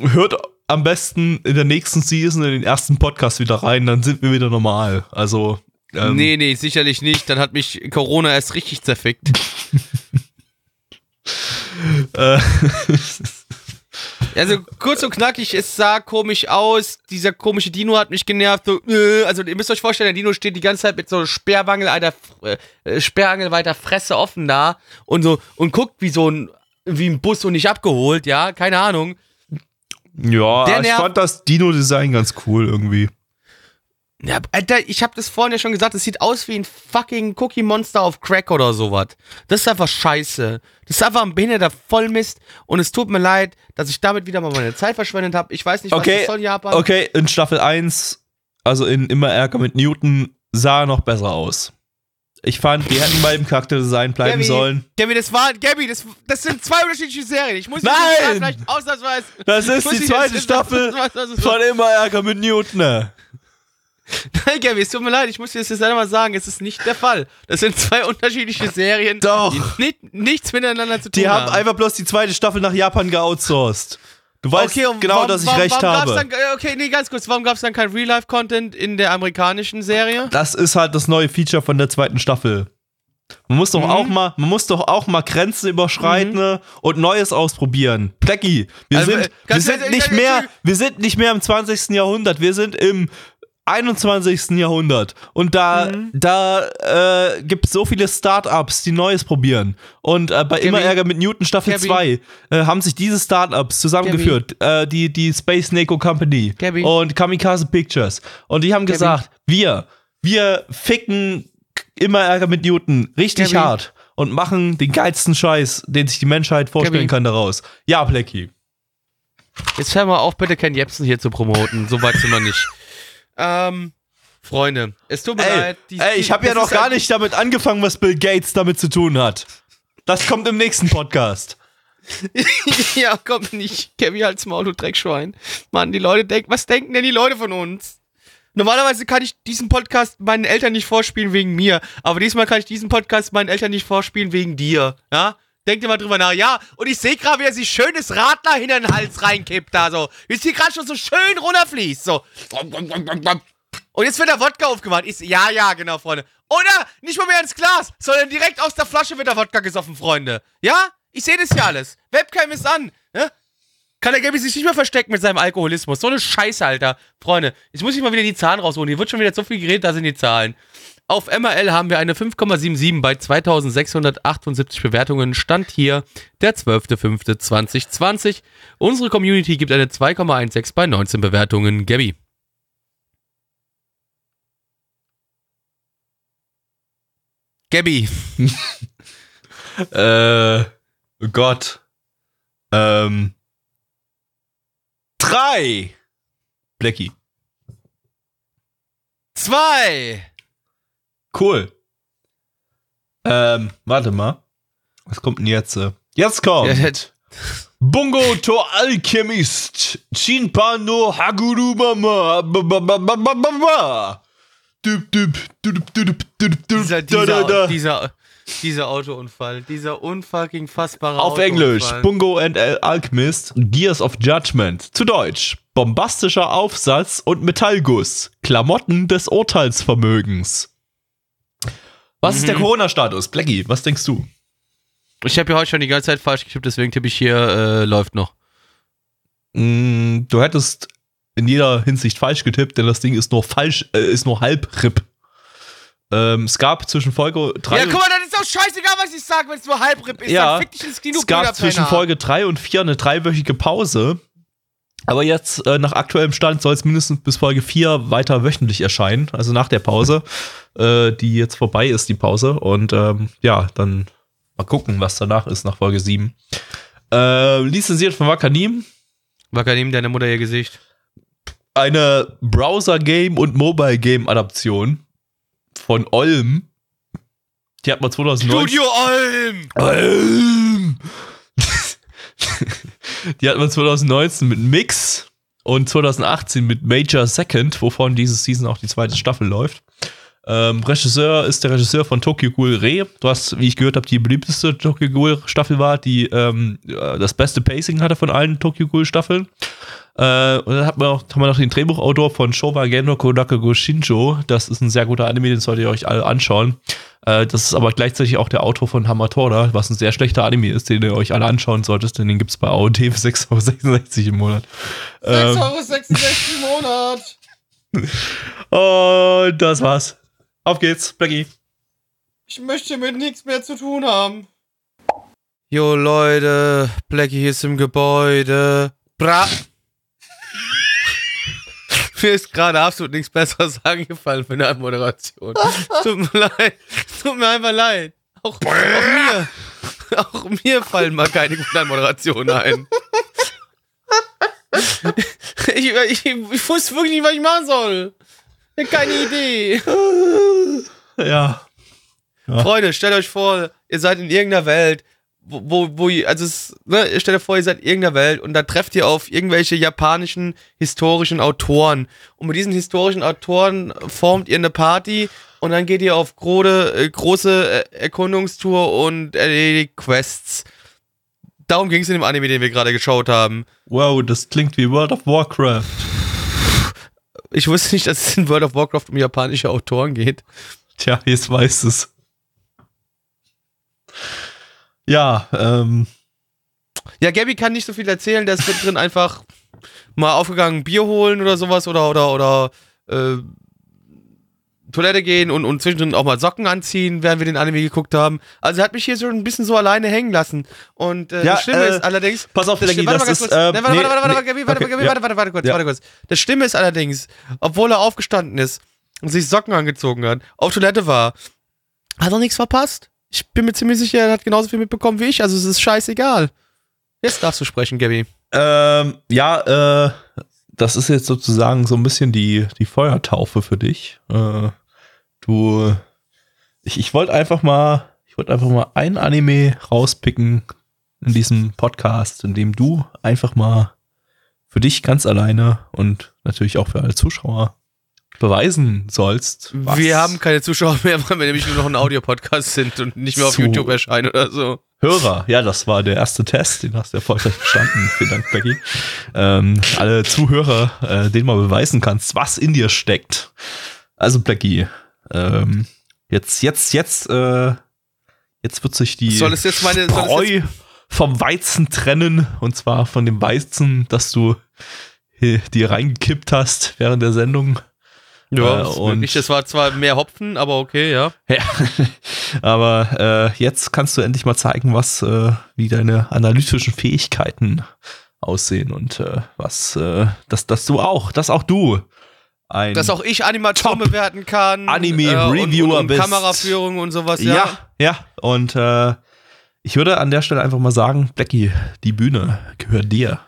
C: hört am besten in der nächsten Season in den ersten Podcast wieder rein, dann sind wir wieder normal. Also ähm,
A: nee, nee, sicherlich nicht. Dann hat mich Corona erst richtig zerfickt.
C: Äh,
A: Also kurz und knackig, es sah komisch aus. Dieser komische Dino hat mich genervt. So, äh, also ihr müsst euch vorstellen, der Dino steht die ganze Zeit mit so Sperrwangel, alter, äh, Sperrangel weiter Fresse offen da und so und guckt wie so ein wie ein Bus und nicht abgeholt, ja, keine Ahnung.
C: ja, ich fand das Dino-Design ganz cool irgendwie.
A: Ja, Alter, ich habe das vorhin ja schon gesagt, es sieht aus wie ein fucking Cookie Monster auf Crack oder sowas. Das ist einfach scheiße. Das ist einfach ein behinderter Vollmist und es tut mir leid, dass ich damit wieder mal meine Zeit verschwendet habe. Ich weiß nicht, was
C: Okay,
A: das soll, Japan.
C: okay, in Staffel 1, also in Immer Ärger mit Newton, sah er noch besser aus. Ich fand, die hätten beim Charakterdesign bleiben
A: Gabby,
C: sollen.
A: Gabby, das war, Gabby, das, das sind zwei unterschiedliche Serien. Ich muss
C: Nein!
A: jetzt vielleicht ausnahmsweise.
C: Das ist die zweite Staffel von Immer Ärger mit Newton.
A: Nein, Gabby, es tut mir leid, ich muss dir das jetzt einmal sagen, es ist nicht der Fall. Das sind zwei unterschiedliche Serien,
C: Doch.
A: die nicht, nichts miteinander zu tun
C: Die
A: haben.
C: haben einfach bloß die zweite Staffel nach Japan geoutsourced. Du weißt
A: und
C: genau,
A: warum-
C: dass ich
A: warum-
C: recht
A: warum
C: habe.
A: Dann, äh, okay, nee, ganz kurz. Warum gab es dann kein Real-Life-Content in der amerikanischen Serie?
C: das ist halt das neue Feature von der zweiten Staffel. Man muss doch
A: Mhm.
C: auch mal, man muss doch auch mal Grenzen überschreiten ne, und Neues ausprobieren. Plecki, wir
A: Also, äh,
C: sind, wir
A: ganz
C: sind nicht
A: ich-
C: mehr, wir sind nicht mehr im 20. Jahrhundert, wir sind im 21. Jahrhundert und da,
A: Mhm.
C: da äh, gibt es so viele Startups, die Neues probieren. Und äh, bei Immer Ärger mit Newton Staffel
A: Gabby.
C: 2 äh, haben sich diese Startups zusammengeführt. Äh, die, die Space Neko Company
A: Gabby.
C: und Kamikaze Pictures. Und die haben
A: Gabby.
C: gesagt, wir, wir ficken Immer Ärger mit Newton richtig
A: Gabby.
C: hart und machen den geilsten Scheiß, den sich die Menschheit vorstellen
A: Gabby.
C: kann daraus. Ja, Plecki.
A: Jetzt hör mal auf, bitte Ken Jebsen hier zu promoten. So weit sind wir nicht. Ähm, Freunde, es tut mir
C: Ey,
A: leid. die-
C: ey, ich habe ja noch gar nicht damit angefangen, was Bill Gates damit zu tun hat. Das kommt im nächsten Podcast.
A: ja, komm nicht. Kevin als Maul, du Dreckschwein. Mann, die Leute denken, was denken denn die Leute von uns? Normalerweise kann ich diesen Podcast meinen Eltern nicht vorspielen wegen mir, aber diesmal kann ich diesen Podcast meinen Eltern nicht vorspielen wegen dir, ja? Denkt ihr mal drüber nach. Ja, und ich sehe gerade, wie er sich schönes Radler hinter den Hals reinkippt da so. Wie es hier gerade schon so schön runterfließt, so. Und jetzt wird der Wodka aufgemacht. Ich, ja, ja, genau, Freunde. Oder nicht mal mehr ins Glas, sondern direkt aus der Flasche wird der Wodka gesoffen, Freunde. Ja? Ich sehe das ja alles. Webcam ist an. Ne? Kann der Gaby sich nicht mehr verstecken mit seinem Alkoholismus. So eine Scheiße, Alter. Freunde, jetzt muss ich mal wieder die Zahlen rausholen. Hier wird schon wieder so viel geredet, da sind die Zahlen. Auf MRL haben wir eine 5,77 bei 2678 Bewertungen. Stand hier der 12.05.2020. Unsere Community gibt eine 2,16 bei 19 Bewertungen. Gabby. Gabby.
C: Äh, oh Gott. Ähm. Drei. Blackie.
A: Zwei.
C: Cool. Ähm, warte mal. Was kommt denn jetzt? äh? Jetzt kommt.
A: Ja, das-
C: Bungo to Alchemist. Chinpa no Haguru Mama.
A: Dieser, dieser, dieser, dieser Autounfall. Dieser unfucking fassbare
C: Auf
A: Autounfall.
C: Englisch, Bungo and Al Alchemist, Gears of Judgment. Zu Deutsch, bombastischer Aufsatz und Metallguss, Klamotten des Urteilsvermögens. Was ist der
A: Mhm.
C: Corona-Status? Blackie, was denkst du?
A: Ich habe ja heute schon die ganze Zeit falsch getippt, deswegen tippe ich hier, äh, läuft noch.
C: Mm, du hättest in jeder Hinsicht falsch getippt, denn das Ding ist nur falsch, äh, ist nur halb RIP. Ähm, es gab zwischen Folge 3
A: Ja, guck mal, das ist doch scheißegal, was ich sage, wenn es nur Halbrip ist.
C: Ja,
A: dann fick dich ins Kino,
C: es gab zwischen. Folge 3 und 4 eine dreiwöchige Pause. Aber jetzt, äh, nach aktuellem Stand, soll es mindestens bis Folge 4 weiter wöchentlich erscheinen. Also nach der Pause, äh, die jetzt vorbei ist, die Pause. Und ähm, ja, dann mal gucken, was danach ist, nach Folge 7. Äh, lizenziert von Wakanim.
A: Wakanim, deine Mutter ihr Gesicht.
C: Eine Browser-Game- und Mobile-Game-Adaption von Olm. Die hat man 2009.
A: Studio Olm!
C: Alm. Die hat man 2019 mit Mix und 2018 mit Major Second, wovon diese Season auch die zweite Staffel läuft. Ähm, Regisseur ist der Regisseur von Tokyo Ghoul Re, was, wie ich gehört habe, die beliebteste Tokyo Ghoul Staffel war, die ähm, äh, das beste Pacing hatte von allen Tokyo Ghoul Staffeln. Äh, und dann hat man auch, haben wir noch den Drehbuchautor von Showa Gendo Kodake Go Shinjo. Das ist ein sehr guter Anime, den solltet ihr euch alle anschauen. Äh, das ist aber gleichzeitig auch der Autor von Hamatora, was ein sehr schlechter Anime ist, den ihr euch alle anschauen solltet, denn den gibt es bei AOT für 6,66 Euro im Monat. Ähm,
A: 6,66 Euro im Monat.
C: und das war's. Auf geht's, Blackie.
A: Ich möchte mit nichts mehr zu tun haben. Jo Leute, Blackie ist im Gebäude. Bra. Mir ist gerade absolut nichts Besseres eingefallen für eine Moderation. Tut mir leid. Tut mir einfach leid. Auch, auch mir. Auch mir fallen mal keine guten Moderationen ein. Ich, ich, ich wusste wirklich nicht, was ich machen soll. Keine Idee.
C: Ja. Ja.
A: Freunde, stellt euch vor, ihr seid in irgendeiner Welt, wo, wo, wo ihr, also es, ne, stellt euch vor, ihr seid in irgendeiner Welt und da trefft ihr auf irgendwelche japanischen historischen Autoren. Und mit diesen historischen Autoren formt ihr eine Party und dann geht ihr auf große, äh, große äh, Erkundungstour und erledigt Quests. Darum ging es in dem Anime, den wir gerade geschaut haben.
C: Wow, das klingt wie World of Warcraft.
A: Ich wusste nicht, dass es in World of Warcraft um japanische Autoren geht.
C: Tja, jetzt weißt es. Ja, ähm,
A: Ja, Gabby kann nicht so viel erzählen, der ist mit drin einfach mal aufgegangen, Bier holen oder sowas oder oder oder äh, Toilette gehen und, und zwischendrin auch mal Socken anziehen, während wir den Anime geguckt haben. Also er hat mich hier so ein bisschen so alleine hängen lassen. Und äh,
C: Ja,
A: das Schlimme
C: äh,
A: ist allerdings.
C: pass auf,
A: das Schlimme- warte mal ganz kurz. warte, warte, warte, warte, warte, warte, warte, warte kurz,
C: Ja.
A: warte kurz. Das Schlimme ist allerdings, obwohl er aufgestanden ist und sich Socken angezogen hat, auf Toilette war, hat er nichts verpasst. Ich bin mir ziemlich sicher, er hat genauso viel mitbekommen wie ich, also es ist scheißegal. Jetzt darfst du sprechen, Gabby.
C: ähm, ja, äh, das ist jetzt sozusagen so ein bisschen die, die Feuertaufe für dich. Äh, du, ich, ich wollte einfach mal, ich wollte einfach mal ein Anime rauspicken in diesem Podcast, in dem du einfach mal für dich ganz alleine und natürlich auch für alle Zuschauer beweisen sollst. was-
A: Wir haben keine Zuschauer mehr, weil wir nämlich nur noch ein Audiopodcast sind und nicht mehr auf
C: So.
A: YouTube erscheinen oder so.
C: Hörer, ja, das war der erste Test, den hast du erfolgreich bestanden. Vielen Dank, Becky. Ähm, alle Zuhörer, äh, denen mal beweisen kannst, was in dir steckt. Also, Becky, ähm, jetzt, jetzt, jetzt, äh, jetzt wird sich die
A: Soll es jetzt meine. Soll es jetzt,
C: vom Weizen trennen. Und zwar von dem Weizen, das du äh, dir reingekippt hast während der Sendung.
A: Ja,
C: äh, und-
A: das war zwar mehr Hopfen, aber okay, ja.
C: Ja, aber äh, jetzt kannst du endlich mal zeigen, was äh, wie deine analytischen Fähigkeiten aussehen und äh, was, äh, dass, dass du auch, dass auch du ein
A: Dass auch ich Animation bewerten kann.
C: Anime-Reviewer
A: und, und, und
C: bist.
A: Kameraführung und sowas, ja.
C: ja, ja und äh, ich würde an der Stelle einfach mal sagen, Blackie, die Bühne gehört dir.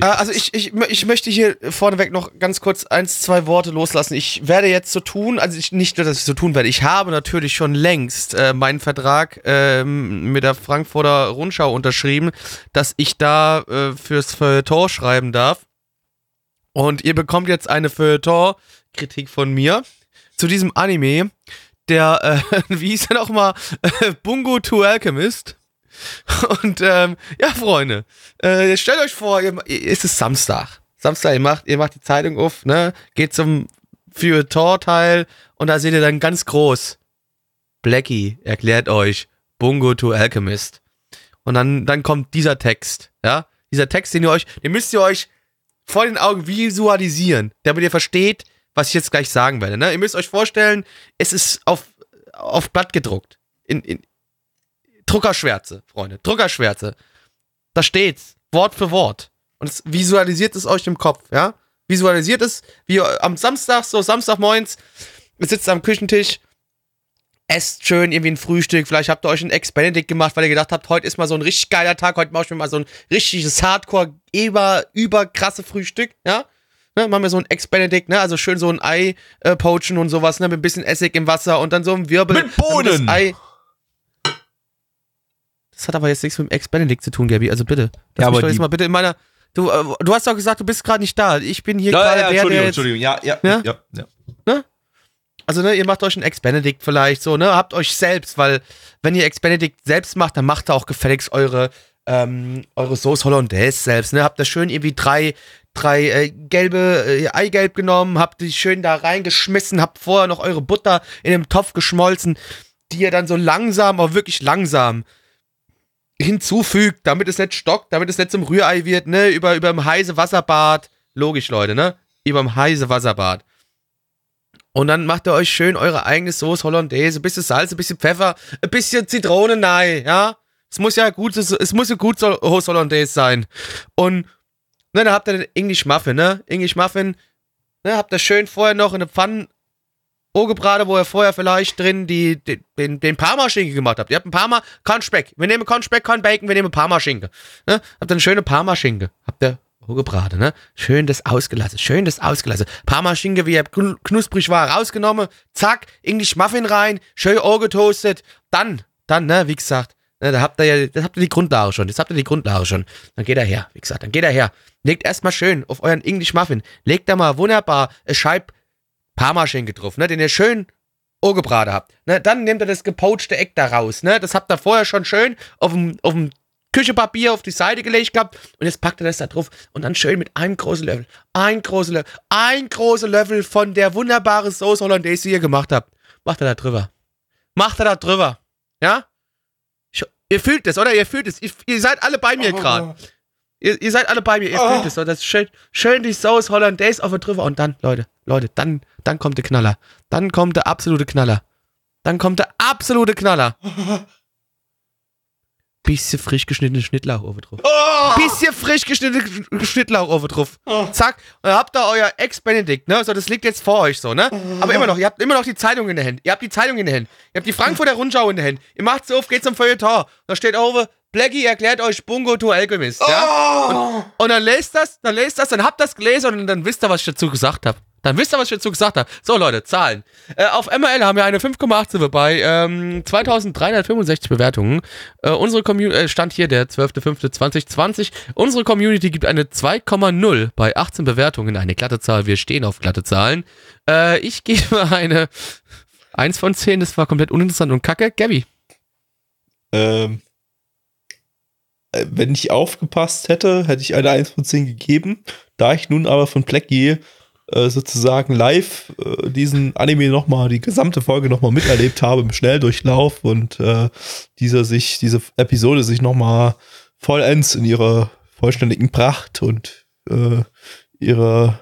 A: Äh, Also ich, ich, ich möchte hier vorneweg noch ganz kurz eins, zwei Worte loslassen. Ich werde jetzt so tun, also ich, nicht nur, dass ich so tun werde, ich habe natürlich schon längst äh, meinen Vertrag ähm, mit der Frankfurter Rundschau unterschrieben, dass ich da äh, fürs Feuilleton schreiben darf. Und ihr bekommt jetzt eine Feuilleton-Kritik von mir zu diesem Anime, der, äh, wie hieß er nochmal, äh, Bungo to Alchemist. Und ähm, ja, Freunde, äh, stellt euch vor, ihr, ist Samstag. Samstag, ihr macht, ihr macht die Zeitung auf, ne? Geht zum Feuilleton-Teil und da seht ihr dann ganz groß. Blackie erklärt euch Bungo to Alchemist. Und dann, dann kommt dieser Text, ja? Dieser Text, den ihr euch, den müsst ihr euch vor den Augen visualisieren, damit ihr versteht, was ich jetzt gleich sagen werde. Ne? Ihr müsst euch vorstellen, es ist auf, auf Blatt gedruckt. In, in, Druckerschwärze, Freunde, Druckerschwärze. Da steht's, Wort für Wort. Und es visualisiert es euch im Kopf, ja? Visualisiert es, wie am Samstag, so Samstagmorgens, ihr sitzt am Küchentisch, esst schön irgendwie ein Frühstück, vielleicht habt ihr euch ein Ex-Benedict gemacht, weil ihr gedacht habt, heute ist mal so ein richtig geiler Tag, heute mache ich mir mal so ein richtiges Hardcore, über, über krasse Frühstück, ja? Ne, machen wir so ein Ex-Benedict, ne? Also schön so ein Ei äh, poachen und sowas, ne? Mit ein bisschen Essig im Wasser und dann so ein Wirbel.
C: Mit Bohnen!
A: Ei das hat aber jetzt nichts mit dem Ex-Benedict zu tun, Gabi. Also bitte. Lass
C: Ja,
A: mich doch jetzt mal bitte in meiner. Du, äh, du hast doch gesagt, du bist gerade nicht da. Ich bin hier gerade der, der jetzt,
C: ja, ja,
A: Ja?
C: ja, ja.
A: Also, ne, ihr macht euch ein Ex-Benedict vielleicht so, ne? Habt euch selbst, weil wenn ihr Ex-Benedict selbst macht, dann macht ihr auch gefälligst eure, ähm, eure Sauce Hollandaise selbst, ne? Habt da schön irgendwie drei, drei äh, gelbe äh, Eigelb genommen, habt die schön da reingeschmissen, habt vorher noch eure Butter in dem Topf geschmolzen. die ihr dann so langsam, aber wirklich langsam hinzufügt, damit es nicht stockt, damit es nicht zum Rührei wird, ne? Über, über dem heiße Wasserbad. Logisch, Leute, ne? Über dem heiße Wasserbad. Und dann macht ihr euch schön eure eigene Sauce Hollandaise, ein bisschen Salz, ein bisschen Pfeffer, ein bisschen Zitronenei, ja? Es muss ja gut, es muss ja gut Sauce Hollandaise sein. Und ne, dann habt ihr den English Muffin, ne? English Muffin, ne, habt ihr schön vorher noch in eine Pfanne Ogebrate, wo ihr vorher vielleicht drin die, die, den, den Parma-Schinken gemacht habt. Ihr habt ein Parma, kein Speck. Wir nehmen kein Speck, kein Bacon, wir nehmen Parma-Schinken. Ne? Habt ihr eine schöne Parma-Schinke. Habt ihr Ogebrate, ne? Schön das ausgelassen, schön das ausgelassen. Parma-Schinke, wie er knusprig war, rausgenommen. Zack, English Muffin rein, schön getoastet. Dann, dann, ne, wie gesagt, ne, da habt ihr ja, das habt ihr die Grundlage schon. Das habt ihr die Grundlage schon. Dann geht er her, wie gesagt, dann geht er her. Legt erstmal schön auf euren English Muffin. Legt da mal wunderbar eine Scheibe Parmaschinken getroffen, ne, den ihr schön Ohrgebrate habt. Ne, dann nehmt ihr das gepoachte Eck da raus. Ne, das habt ihr vorher schon schön auf dem, auf dem Küchepapier auf die Seite gelegt gehabt und jetzt packt ihr das da drauf und dann schön mit einem großen Löffel, ein großer Löffel, ein großer Löffel von der wunderbaren Sauce Hollandaise, die ihr gemacht habt. Macht er da drüber. Macht er da drüber. Ja? Ich, ihr fühlt es, oder? Ihr fühlt es. Ihr, ihr seid alle bei mir gerade. Ihr, ihr, seid alle bei mir, ihr oh. fühlt es. So, das ist schön, schön die Sauce Hollandaise auf der drüber und dann, Leute, Leute, dann, dann kommt der Knaller. Dann kommt der absolute Knaller. Dann kommt der absolute Knaller. Bisschen frisch geschnittene Schnittlauch oben drauf. Oh! Bisschen frisch geschnittene Schnittlauch oben drauf. Oh. Zack. Und dann habt ihr euer Ex-Benedict, ne? So, das liegt jetzt vor euch so, ne? Aber immer noch, ihr habt immer noch die Zeitung in der Hand. Ihr habt die Zeitung in der Hand. Ihr habt die Frankfurter Rundschau in der Hand. Ihr macht's auf, geht zum Feuilleton. Da steht oben, Blackie erklärt euch Bungo to Alchemist, ja? Oh! Und, und, dann lest das, dann lest das, dann habt das gelesen und dann wisst ihr, was ich dazu gesagt habe. Dann wisst ihr, was ich dazu gesagt habe. So, Leute, Zahlen. Äh, auf ML haben wir eine 5,8 bei ähm, 2365 Bewertungen. Äh, unsere Community, äh, stand hier der 12.05.2020. Unsere Community gibt eine 2,0 bei 18 Bewertungen. Eine glatte Zahl. Wir stehen auf glatte Zahlen. Äh, ich gebe eine 1 von 10. Das war komplett uninteressant und kacke. Gabby.
C: Ähm. Äh, wenn ich aufgepasst hätte, hätte ich eine 1 von 10 gegeben. Da ich nun aber von Blackie äh, sozusagen live äh, diesen Anime nochmal, die gesamte Folge nochmal miterlebt habe im Schnelldurchlauf und äh, dieser sich, diese Episode sich nochmal vollends in ihrer vollständigen Pracht und äh, ihrer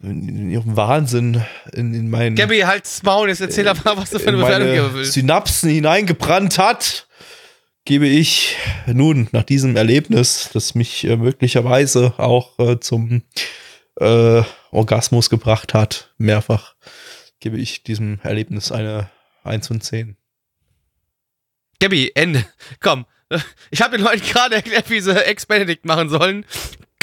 C: in ihrem Wahnsinn in, in meinen.
A: Gabby, halt's Maul, jetzt erzähl doch mal, was du für eine Bewertung geben willst.
C: Synapsen hineingebrannt hat, gebe ich nun nach diesem Erlebnis, das mich äh, möglicherweise auch äh, zum äh, Orgasmus gebracht hat, mehrfach, gebe ich diesem Erlebnis eine 1 von 10.
A: Gabby, Ende. Komm. Ich habe den Leuten gerade erklärt, wie sie Ex-Benedict machen sollen.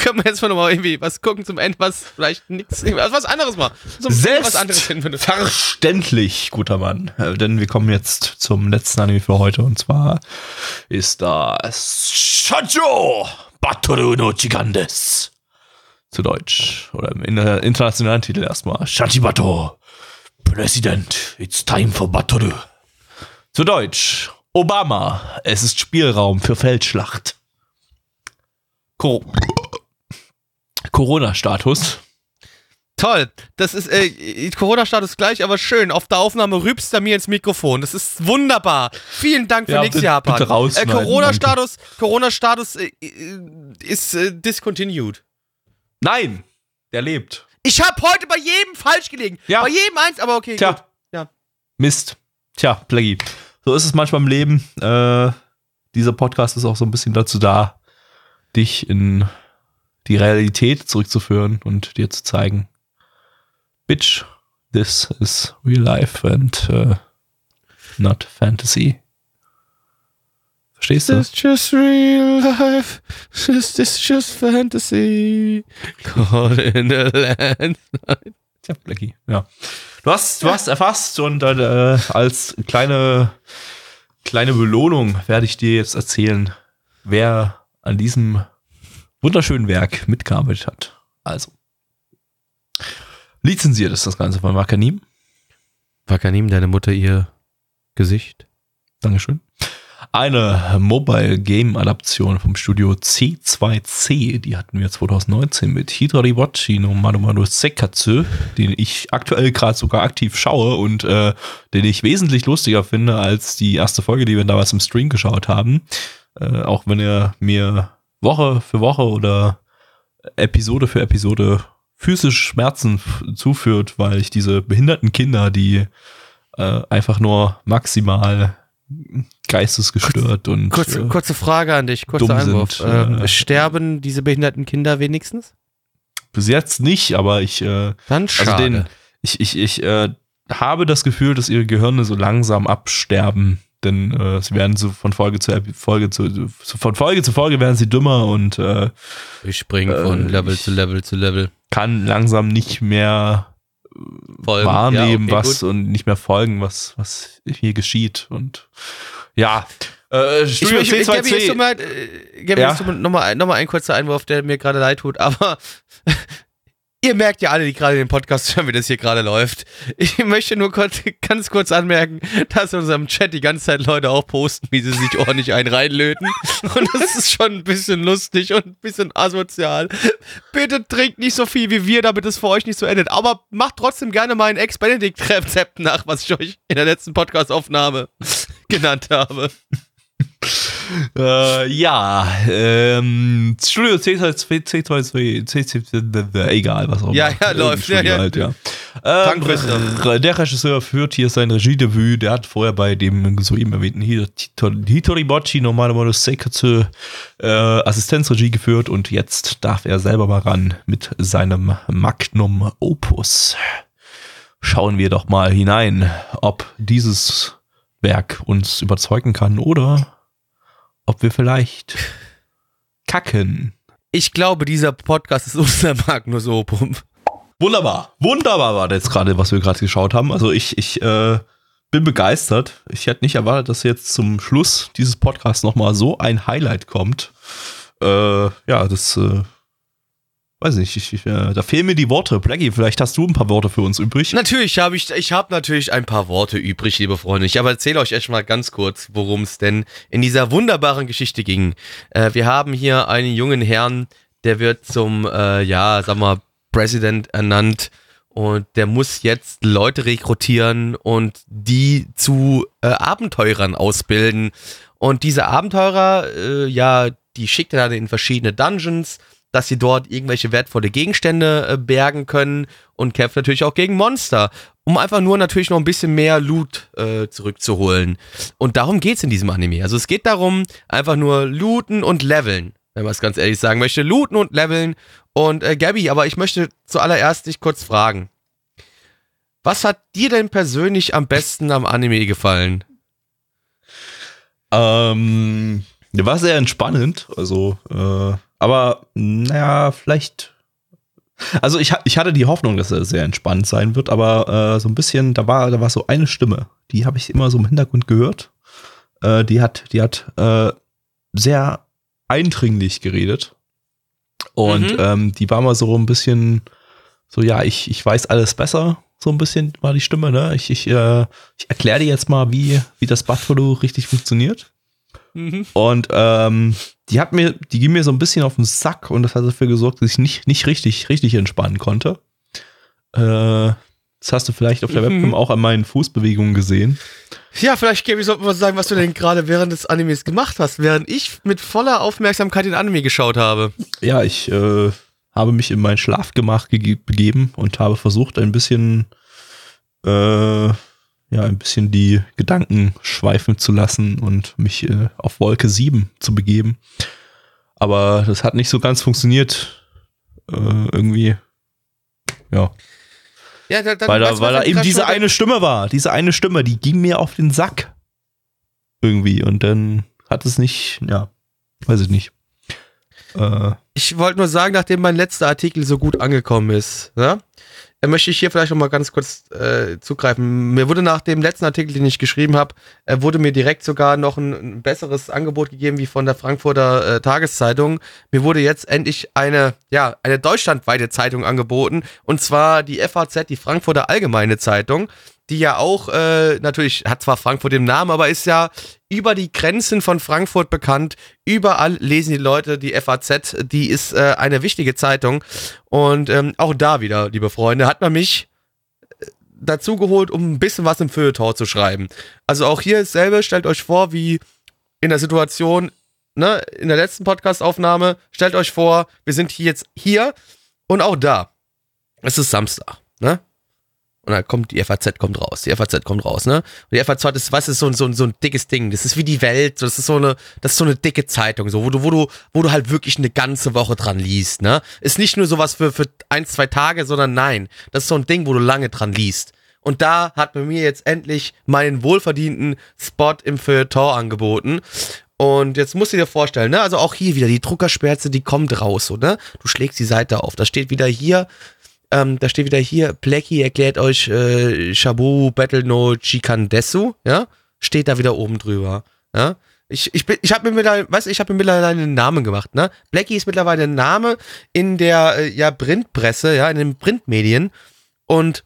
A: Können wir jetzt mal nochmal irgendwie was gucken zum Ende, was vielleicht nichts, was anderes mal.
C: So was anderes finden Verständlich, guter Mann. Äh, denn wir kommen jetzt zum letzten Anime für heute und zwar ist das Shajo Batoru no Gigantes zu Deutsch oder im internationalen Titel erstmal. Shachibato, President, it's time for Battle. Zu Deutsch, Obama, es ist Spielraum für Feldschlacht. Corona-Status.
A: Toll, das ist äh, Corona-Status gleich, aber schön. Auf der Aufnahme rübst er mir ins Mikrofon. Das ist wunderbar. Vielen Dank für ja, nichts, Japan. Äh, Corona-Status, Corona-Status äh, ist äh, discontinued.
C: Nein, der lebt.
A: Ich habe heute bei jedem falsch gelegen. Ja. Bei jedem eins, aber okay.
C: Tja. Gut. Ja. Mist. Tja, Plaggy. So ist es manchmal im Leben. Äh, dieser Podcast ist auch so ein bisschen dazu da, dich in die Realität zurückzuführen und dir zu zeigen, Bitch, this is real life and uh, not fantasy. Verstehst du?
A: This is just real life. This is just fantasy. Caught in the land.
C: Tja, Blackie, ja. Du hast, du hast erfasst und äh, als kleine, kleine Belohnung werde ich dir jetzt erzählen, wer an diesem wunderschönen Werk mitgearbeitet hat. Also. Lizenziert ist das Ganze von Wakanim.
A: Wakanim, deine Mutter, ihr Gesicht.
C: Dankeschön. eine Mobile Game Adaption vom Studio C2C. Die hatten wir 2019 mit Hidori Watchi no Madomaru Sekatsu, den ich aktuell gerade sogar aktiv schaue und äh, den ich wesentlich lustiger finde als die erste Folge, die wir damals im Stream geschaut haben. Äh, auch wenn er mir Woche für Woche oder Episode für Episode physisch Schmerzen zuführt, weil ich diese behinderten Kinder, die äh, einfach nur maximal geistesgestört und
A: Kurze,
C: äh,
A: kurze Frage an dich, kurzer Einwurf.
C: sind,
A: ähm,
C: äh,
A: sterben diese behinderten Kinder wenigstens?
C: bis jetzt nicht, aber ich äh,
A: Dann schade.
C: also den ich ich ich äh, habe das Gefühl, dass ihre Gehirne so langsam absterben, denn äh, sie werden so von Folge zu Folge zu, zu von Folge zu Folge werden sie dümmer und äh,
A: ich springe von
C: äh,
A: Level
C: ich-
A: zu Level zu Level.
C: kann langsam nicht mehr
A: Folgen.
C: wahrnehmen,
A: Ja, okay,
C: was
A: gut.
C: und nicht mehr folgen, was, was hier geschieht. Und ja, äh,
A: Ich,
C: Studio
A: ich, ich, Gabi, es
C: C2C.
A: tut mir leid, äh, Gabi,
C: Ja?
A: es tut mir noch mal, noch mal ein kurzer Einwurf, der mir gerade leid tut, aber ihr merkt ja alle, die gerade den Podcast hören, wie das hier gerade läuft. Ich möchte nur kurz, ganz kurz anmerken, dass in unserem Chat die ganze Zeit Leute auch posten, wie sie sich ordentlich einen reinlöten. Und das ist schon ein bisschen lustig und ein bisschen asozial. Bitte trinkt nicht so viel wie wir, damit es für euch nicht so endet. Aber macht trotzdem gerne mal ein Ex-Benedict-Rezept nach, was ich euch in der letzten Podcast-Aufnahme genannt habe.
C: Äh, ja, ähm, Studio C2C, C2C, C2C, egal, was auch
A: Ja,
C: immer.
A: ja,
C: Irgendein
A: läuft, ja, ja.
C: Halt, ja. Ähm, der Regisseur führt hier sein Regiedebüt. Der hat vorher bei dem soeben erwähnten Hito- Hitori Bocci normalerweise Seikatsu äh, Assistenzregie geführt und jetzt darf er selber mal ran mit seinem Magnum Opus. Schauen wir doch mal hinein, ob dieses Werk uns überzeugen kann oder ob wir vielleicht kacken.
A: Ich glaube, dieser Podcast ist unser Magnus Opum.
C: Wunderbar, wunderbar war das gerade, was wir gerade geschaut haben. Also ich, ich äh, bin begeistert. Ich hätte nicht erwartet, dass jetzt zum Schluss dieses Podcasts nochmal so ein Highlight kommt. Äh, ja, das äh, weiß nicht. Ich, ich, äh, da fehlen mir die Worte. Blackie, vielleicht hast du ein paar Worte für uns übrig.
A: Natürlich habe ich, ich habe natürlich ein paar Worte übrig, liebe Freunde. Ich aber erzähle euch erst mal ganz kurz, worum es denn in dieser wunderbaren Geschichte ging. Äh, wir haben hier einen jungen Herrn, der wird zum, äh, ja, sag mal, President ernannt und der muss jetzt Leute rekrutieren und die zu äh, Abenteurern ausbilden. Und diese Abenteurer, äh, ja, die schickt er dann in verschiedene Dungeons, dass sie dort irgendwelche wertvolle Gegenstände äh, bergen können und kämpft natürlich auch gegen Monster, um einfach nur natürlich noch ein bisschen mehr Loot äh, zurückzuholen. Und darum geht's in diesem Anime. Also es geht darum, einfach nur looten und leveln, wenn man es ganz ehrlich sagen möchte. Looten und leveln. Und äh, Gabby, aber ich möchte zuallererst dich kurz fragen. Was hat dir denn persönlich am besten am Anime gefallen?
C: Ähm, war sehr entspannend. Also, äh, aber naja, vielleicht. Also ich, ich hatte die Hoffnung, dass er sehr entspannt sein wird, aber äh, so ein bisschen, da war, da war so eine Stimme, die habe ich immer so im Hintergrund gehört. Äh, die hat, die hat äh, sehr eindringlich geredet. Und
A: Mhm.
C: ähm, die war mal so ein bisschen, so ja, ich, ich weiß alles besser, so ein bisschen war die Stimme, ne? Ich, ich, äh, ich erkläre dir jetzt mal, wie, wie das Buffalo richtig funktioniert. Und ähm, die hat mir, die ging mir so ein bisschen auf den Sack und das hat dafür gesorgt, dass ich nicht, nicht richtig, richtig entspannen konnte. Äh, das hast du vielleicht auf der
A: Mhm.
C: Webcam auch an meinen Fußbewegungen gesehen.
A: Ja, vielleicht, Gaby, sollten wir sagen, was du denn gerade während des Animes gemacht hast, während ich mit voller Aufmerksamkeit den Anime geschaut habe.
C: Ja, ich äh, habe mich in mein Schlafgemach begeben und habe versucht, ein bisschen, äh, ja, ein bisschen die Gedanken schweifen zu lassen und mich äh, auf Wolke 7 zu begeben. Aber das hat nicht so ganz funktioniert. Äh, irgendwie. Ja.
A: Ja, da, dann,
C: Weil da, weil da eben diese eine Stimme war. Diese eine Stimme, die ging mir auf den Sack. Irgendwie. Und dann hat es nicht, ja, weiß ich nicht. Äh,
A: Ich wollte nur sagen, nachdem mein letzter Artikel so gut angekommen ist, ne, möchte ich hier vielleicht noch mal ganz kurz äh, zugreifen. Mir wurde nach dem letzten Artikel, den ich geschrieben habe, äh, wurde mir direkt sogar noch ein, ein besseres Angebot gegeben wie von der Frankfurter äh, Tageszeitung. Mir wurde jetzt endlich eine, ja, eine deutschlandweite Zeitung angeboten und zwar die FAZ, die Frankfurter Allgemeine Zeitung. Die ja auch, äh, natürlich hat zwar Frankfurt den Namen, aber ist ja über die Grenzen von Frankfurt bekannt. Überall lesen die Leute die FAZ, die ist äh, eine wichtige Zeitung. Und ähm, auch da wieder, liebe Freunde, hat man mich äh, dazu geholt, um ein bisschen was im Feuilleton zu schreiben. Also auch hier dasselbe, stellt euch vor, wie in der Situation, ne, in der letzten Podcast-Aufnahme, stellt euch vor, wir sind hier jetzt hier und auch da. Es ist Samstag, ne? Und dann kommt die FAZ kommt raus. Die FAZ kommt raus, ne? Und die FAZ ist, was ist so, so, so ein dickes Ding. Das ist wie die Welt. Das ist so eine, das ist so eine dicke Zeitung, so, wo du, wo du, wo du halt wirklich eine ganze Woche dran liest, ne? Ist nicht nur sowas für, für ein, zwei Tage, sondern nein. Das ist so ein Ding, wo du lange dran liest. Und da hat man mir jetzt endlich meinen wohlverdienten Spot im Feuilleton angeboten. Und jetzt musst du dir vorstellen, ne? Also auch hier wieder die Druckerschwärze, die kommt raus, so, ne? Du schlägst die Seite auf. Da steht wieder hier ähm, da steht wieder hier, Plecky erklärt euch äh, Shabu Battle no Chikandesu, ja? Steht da wieder oben drüber, ja? Ich, ich, bin, ich habe mir mittlerweile, weißt ich habe mir mittlerweile einen Namen gemacht, ne? Blackie ist mittlerweile ein Name in der äh, ja, Printpresse, ja, in den Printmedien. Und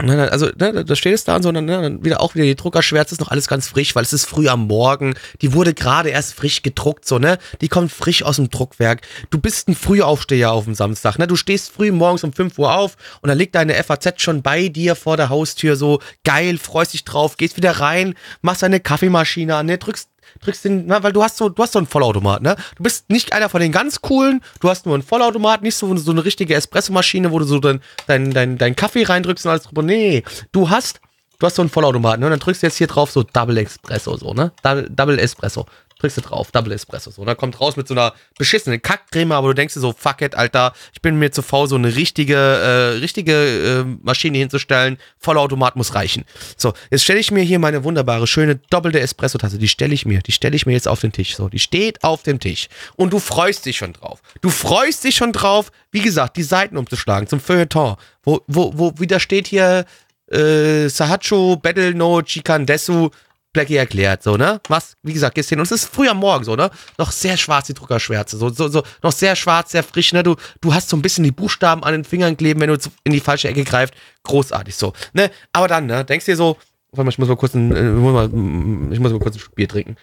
A: also, ne, da steht es da und so, und dann, ne, dann wieder auch wieder die Druckerschwärze ist noch alles ganz frisch, weil es ist früh am Morgen. Die wurde gerade erst frisch gedruckt, so, ne? Die kommt frisch aus dem Druckwerk. Du bist ein Frühaufsteher auf dem Samstag, ne? Du stehst früh morgens um 5 Uhr auf und dann liegt deine FAZ schon bei dir vor der Haustür, so geil, freust dich drauf, gehst wieder rein, machst deine Kaffeemaschine an, ne? Drückst drückst den, na, weil du hast so, du hast so einen Vollautomat, ne? Du bist nicht einer von den ganz coolen, du hast nur einen Vollautomat, nicht so, so eine richtige Espressomaschine, wo du so deinen dein, dein, dein Kaffee reindrückst und alles drüber. Nee, du hast, du hast so einen Vollautomat, ne? Und dann drückst du jetzt hier drauf so Double Espresso, so, ne? Double, Double Espresso drückst du drauf, Double Espresso. So, und dann kommt raus mit so einer beschissenen Kackcreme, aber du denkst dir so, fuck it, Alter, ich bin mir zu faul, so eine richtige, äh, richtige äh, Maschine hinzustellen. Vollautomat muss reichen. So, jetzt stelle ich mir hier meine wunderbare, schöne doppelte Espresso-Tasse, die stelle ich mir, die stelle ich mir jetzt auf den Tisch. So, die steht auf dem Tisch. Und du freust dich schon drauf. Du freust dich schon drauf, wie gesagt, die Seiten umzuschlagen zum Feuilleton. Wo, wo, wo wieder steht hier, äh, Sahacho, Battle No, Chikandesu, Blackie erklärt, so, ne? Was, wie gesagt, gehst hin. Und es ist früh am Morgen, so, ne? Noch sehr schwarz, die Druckerschwärze, so, so, so, noch sehr schwarz, sehr frisch, ne? Du, du hast so ein bisschen die Buchstaben an den Fingern kleben, wenn du in die falsche Ecke greifst. Großartig, so, ne? Aber dann, ne? Denkst dir so, warte mal, ich muss mal kurz ein, äh, ich muss mal, ich muss mal kurz ein Bier trinken.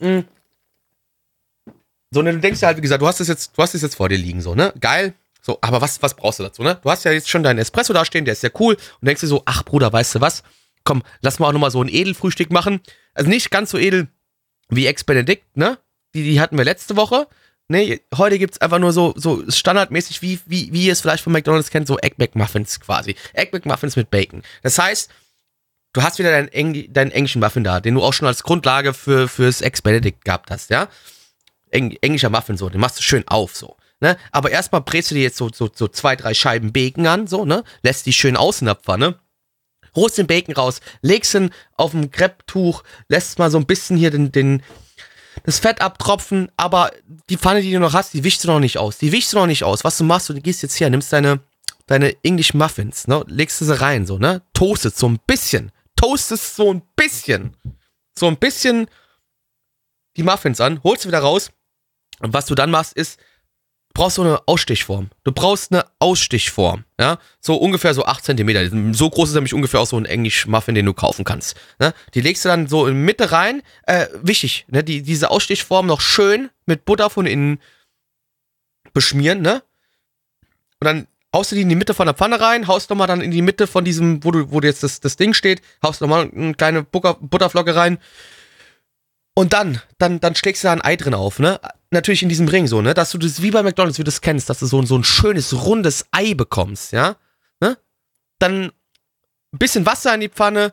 A: Mhm. So, ne? Du denkst dir halt, wie gesagt, du hast es jetzt, du hast es jetzt vor dir liegen, so, ne? Geil. So, aber was, was brauchst du dazu, ne? Du hast ja jetzt schon deinen Espresso da stehen, der ist sehr cool. Und denkst dir so, ach Bruder, weißt du was? Komm, lass mal auch nochmal so ein Edelfrühstück machen. Also nicht ganz so edel wie Ex-Benedict, ne? Die, die hatten wir letzte Woche. Ne, heute gibt's einfach nur so, so standardmäßig, wie, wie, wie ihr es vielleicht von McDonalds kennt, so Egg McMuffins quasi. Egg McMuffins mit Bacon. Das heißt, du hast wieder deinen, Eng deinen englischen Muffin da, den du auch schon als Grundlage für, fürs Ex-Benedict gehabt hast, ja? Eng englischer Muffin so, den machst du schön auf, so. Ne? Aber erstmal brätst du dir jetzt so, so, so zwei, drei Scheiben Bacon an, so, ne? Lässt die schön außen in der Holst den Bacon raus, legst ihn auf dem Krepptuch, lässt mal so ein bisschen hier den, den, das Fett abtropfen, aber die Pfanne, die du noch hast, die wischst du noch nicht aus. Die wischst du noch nicht aus. Was du machst, du gehst jetzt hier, nimmst deine, deine English Muffins, ne, legst du sie rein, so, ne, toastest so ein bisschen, toastest so ein bisschen, so ein bisschen die Muffins an, holst sie wieder raus und was du dann machst, ist, brauchst so eine Ausstichform. Du brauchst eine Ausstichform, ja. So ungefähr so 8 cm. So groß ist nämlich ungefähr auch so ein Englisch-Muffin, den du kaufen kannst. Ne? Die legst du dann so in Mitte rein. Äh, wichtig, ne? Die, diese Ausstichform noch schön mit Butter von innen beschmieren, ne? Und dann haust du die in die Mitte von der Pfanne rein, haust nochmal dann in die Mitte von diesem, wo du, wo jetzt das, das Ding steht, haust nochmal eine kleine Butter, Butterflocke rein. Und dann, dann, dann schlägst du da ein Ei drin auf, ne? Natürlich in diesem Ring so, ne? Dass du das wie bei McDonalds, wie du das kennst, dass du so, so ein schönes, rundes Ei bekommst, ja? Ne? Dann ein bisschen Wasser in die Pfanne,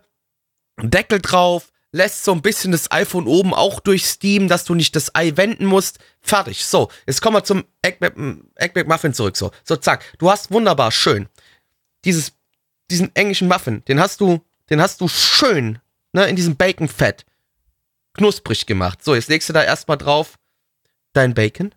A: Deckel drauf, lässt so ein bisschen das Ei von oben auch durch Steam, dass du nicht das Ei wenden musst. Fertig. So, jetzt kommen wir zum Egg, Egg McMuffin zurück. So, so zack. Du hast wunderbar, schön. Dieses, diesen englischen Muffin, den hast du, den hast du schön, ne, in diesem Bacon-Fett knusprig gemacht. So, jetzt legst du da erstmal drauf dein Bacon.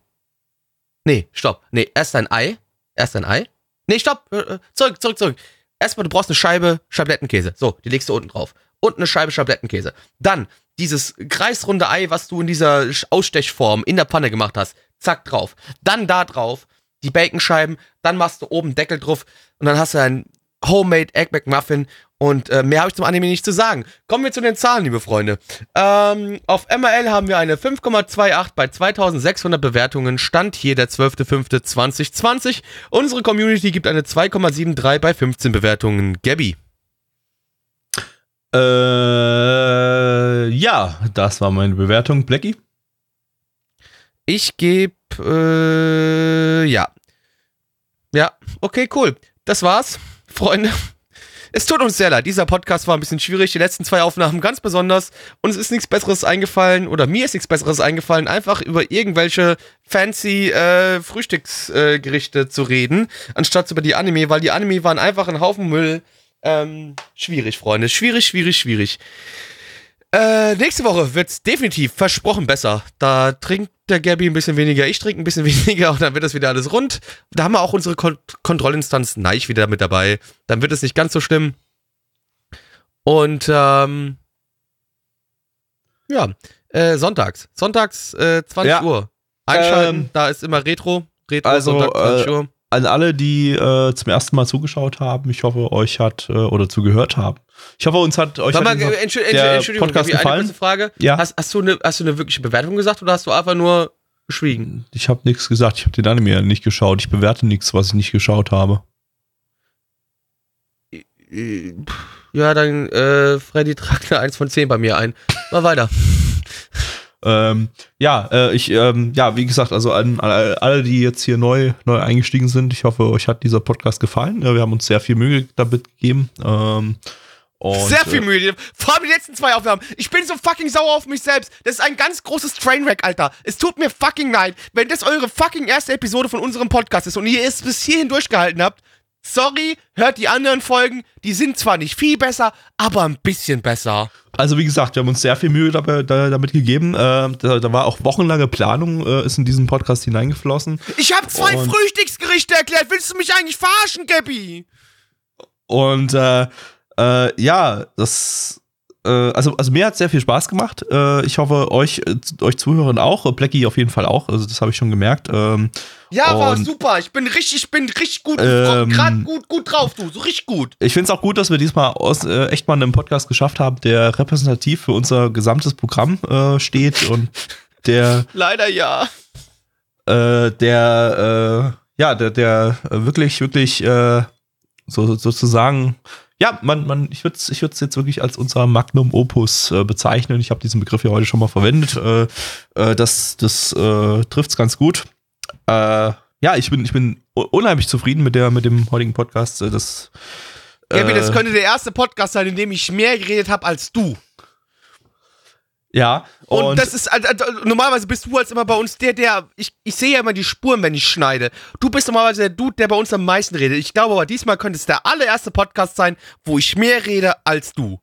A: Nee, stopp. Nee, erst dein Ei. Erst dein Ei. Nee, stopp. Äh, äh, zurück, zurück, zurück. Erstmal, du brauchst eine Scheibe Schablettenkäse. So, die legst du unten drauf. Und eine Scheibe Schablettenkäse. Dann dieses kreisrunde Ei, was du in dieser Ausstechform in der Pfanne gemacht hast. Zack, drauf. Dann da drauf die Baconscheiben. Dann machst du oben Deckel drauf. Und dann hast du ein Homemade Egg McMuffin. Und äh, mehr habe ich zum Anime nicht zu sagen. Kommen wir zu den Zahlen, liebe Freunde. Ähm, auf MRL haben wir eine 5,28 bei 2600 Bewertungen. Stand hier der 12.05.2020. Unsere Community gibt eine 2,73 bei 15 Bewertungen. Gabby.
C: Äh, ja, das war meine Bewertung. Blackie?
A: Ich gebe, äh, ja. Ja, okay, cool. Das war's, Freunde. Es tut uns sehr leid. Dieser Podcast war ein bisschen schwierig. Die letzten zwei Aufnahmen ganz besonders. Uns ist nichts Besseres eingefallen oder mir ist nichts Besseres eingefallen, einfach über irgendwelche fancy äh, Frühstücksgerichte äh, zu reden, anstatt über die Anime, weil die Anime waren einfach ein Haufen Müll. Ähm, schwierig, Freunde. Schwierig, schwierig, schwierig. Äh, nächste Woche wird's definitiv versprochen besser. Da trinkt der Gabby ein bisschen weniger, ich trinke ein bisschen weniger und dann wird das wieder alles rund. Da haben wir auch unsere Kon Kontrollinstanz Neich wieder mit dabei. Dann wird es nicht ganz so schlimm. Und ähm, ja, äh, sonntags. Sonntags äh, 20
C: Ja.
A: Uhr. Einschalten,
C: Ähm,
A: da ist immer Retro. Retro
C: also,
A: Sonntag 20
C: äh,
A: Uhr.
C: An alle, die äh, zum ersten Mal zugeschaut haben, ich hoffe, euch hat äh, oder zugehört haben. Ich hoffe, uns hat euch hat
A: mal,
C: dieser-
A: Entschuldigung,
C: der
A: Entschuldigung,
C: Podcast
A: eine
C: gefallen?
A: kurze Frage.
C: Ja.
A: Hast, hast, du eine, hast du eine wirkliche Bewertung gesagt oder hast du einfach nur geschwiegen?
C: Ich habe nichts gesagt, ich habe den Anime nicht geschaut. Ich bewerte nichts, was ich nicht geschaut habe.
A: Ja, dann äh, Freddy tragt eine 1 von 10 bei mir ein. Mal weiter.
C: Ähm, ja, äh, ich, ähm, ja, wie gesagt, also an, an alle, die jetzt hier neu, neu eingestiegen sind, ich hoffe, euch hat dieser Podcast gefallen. Wir haben uns sehr viel Mühe damit gegeben. Ähm, und,
A: Sehr viel
C: äh,
A: Mühe. Vor allem die letzten zwei Aufnahmen. Ich bin so fucking sauer auf mich selbst. Das ist ein ganz großes Trainwreck, Alter. Es tut mir fucking leid, wenn das eure fucking erste Episode von unserem Podcast ist und ihr es bis hierhin durchgehalten habt. Sorry, hört die anderen Folgen. Die sind zwar nicht viel besser, aber ein bisschen besser.
C: Also wie gesagt, wir haben uns sehr viel Mühe dabei, da, damit gegeben. Äh, da, da war auch wochenlange Planung, äh, ist in diesen Podcast hineingeflossen.
A: Ich habe zwei
C: Und-
A: Frühstücksgerichte erklärt. Willst du mich eigentlich verarschen, Gabby?
C: Und äh, äh, ja, das also, also mir hat sehr viel Spaß gemacht. Äh, ich hoffe, euch, äh, euch Zuhörern auch. Äh, Blackie auf jeden Fall auch. Also das habe ich schon gemerkt. Ähm,
A: Ja, war super. Ich bin richtig, ich bin richtig gut,
C: Ähm,
A: gerade gut, gut drauf, du. So richtig gut.
C: ich finde es auch gut, dass wir diesmal aus, äh, echt mal einen Podcast geschafft haben, der repräsentativ für unser gesamtes Programm äh, steht und der
A: Leider ja.
C: äh, der, äh, ja, der, der äh, wirklich, wirklich äh, so, sozusagen, ja, man, man, ich würde es ich würd's jetzt wirklich als unser Magnum Opus äh, bezeichnen. Ich habe diesen Begriff ja heute schon mal verwendet. Äh, äh, das das äh, trifft es ganz gut. Äh, ja, ich bin, ich bin unheimlich zufrieden mit, der, mit dem heutigen Podcast. Äh, Das, äh,
A: das könnte der erste Podcast sein, in dem ich mehr geredet habe als du.
C: Ja,
A: Und, das ist, also, also, normalerweise bist du als immer bei uns der, der, ich, ich sehe ja immer die Spuren, wenn ich schneide. Du bist normalerweise der Dude, der bei uns am meisten redet. Ich glaube aber, diesmal könnte es der allererste Podcast sein, wo ich mehr rede als du.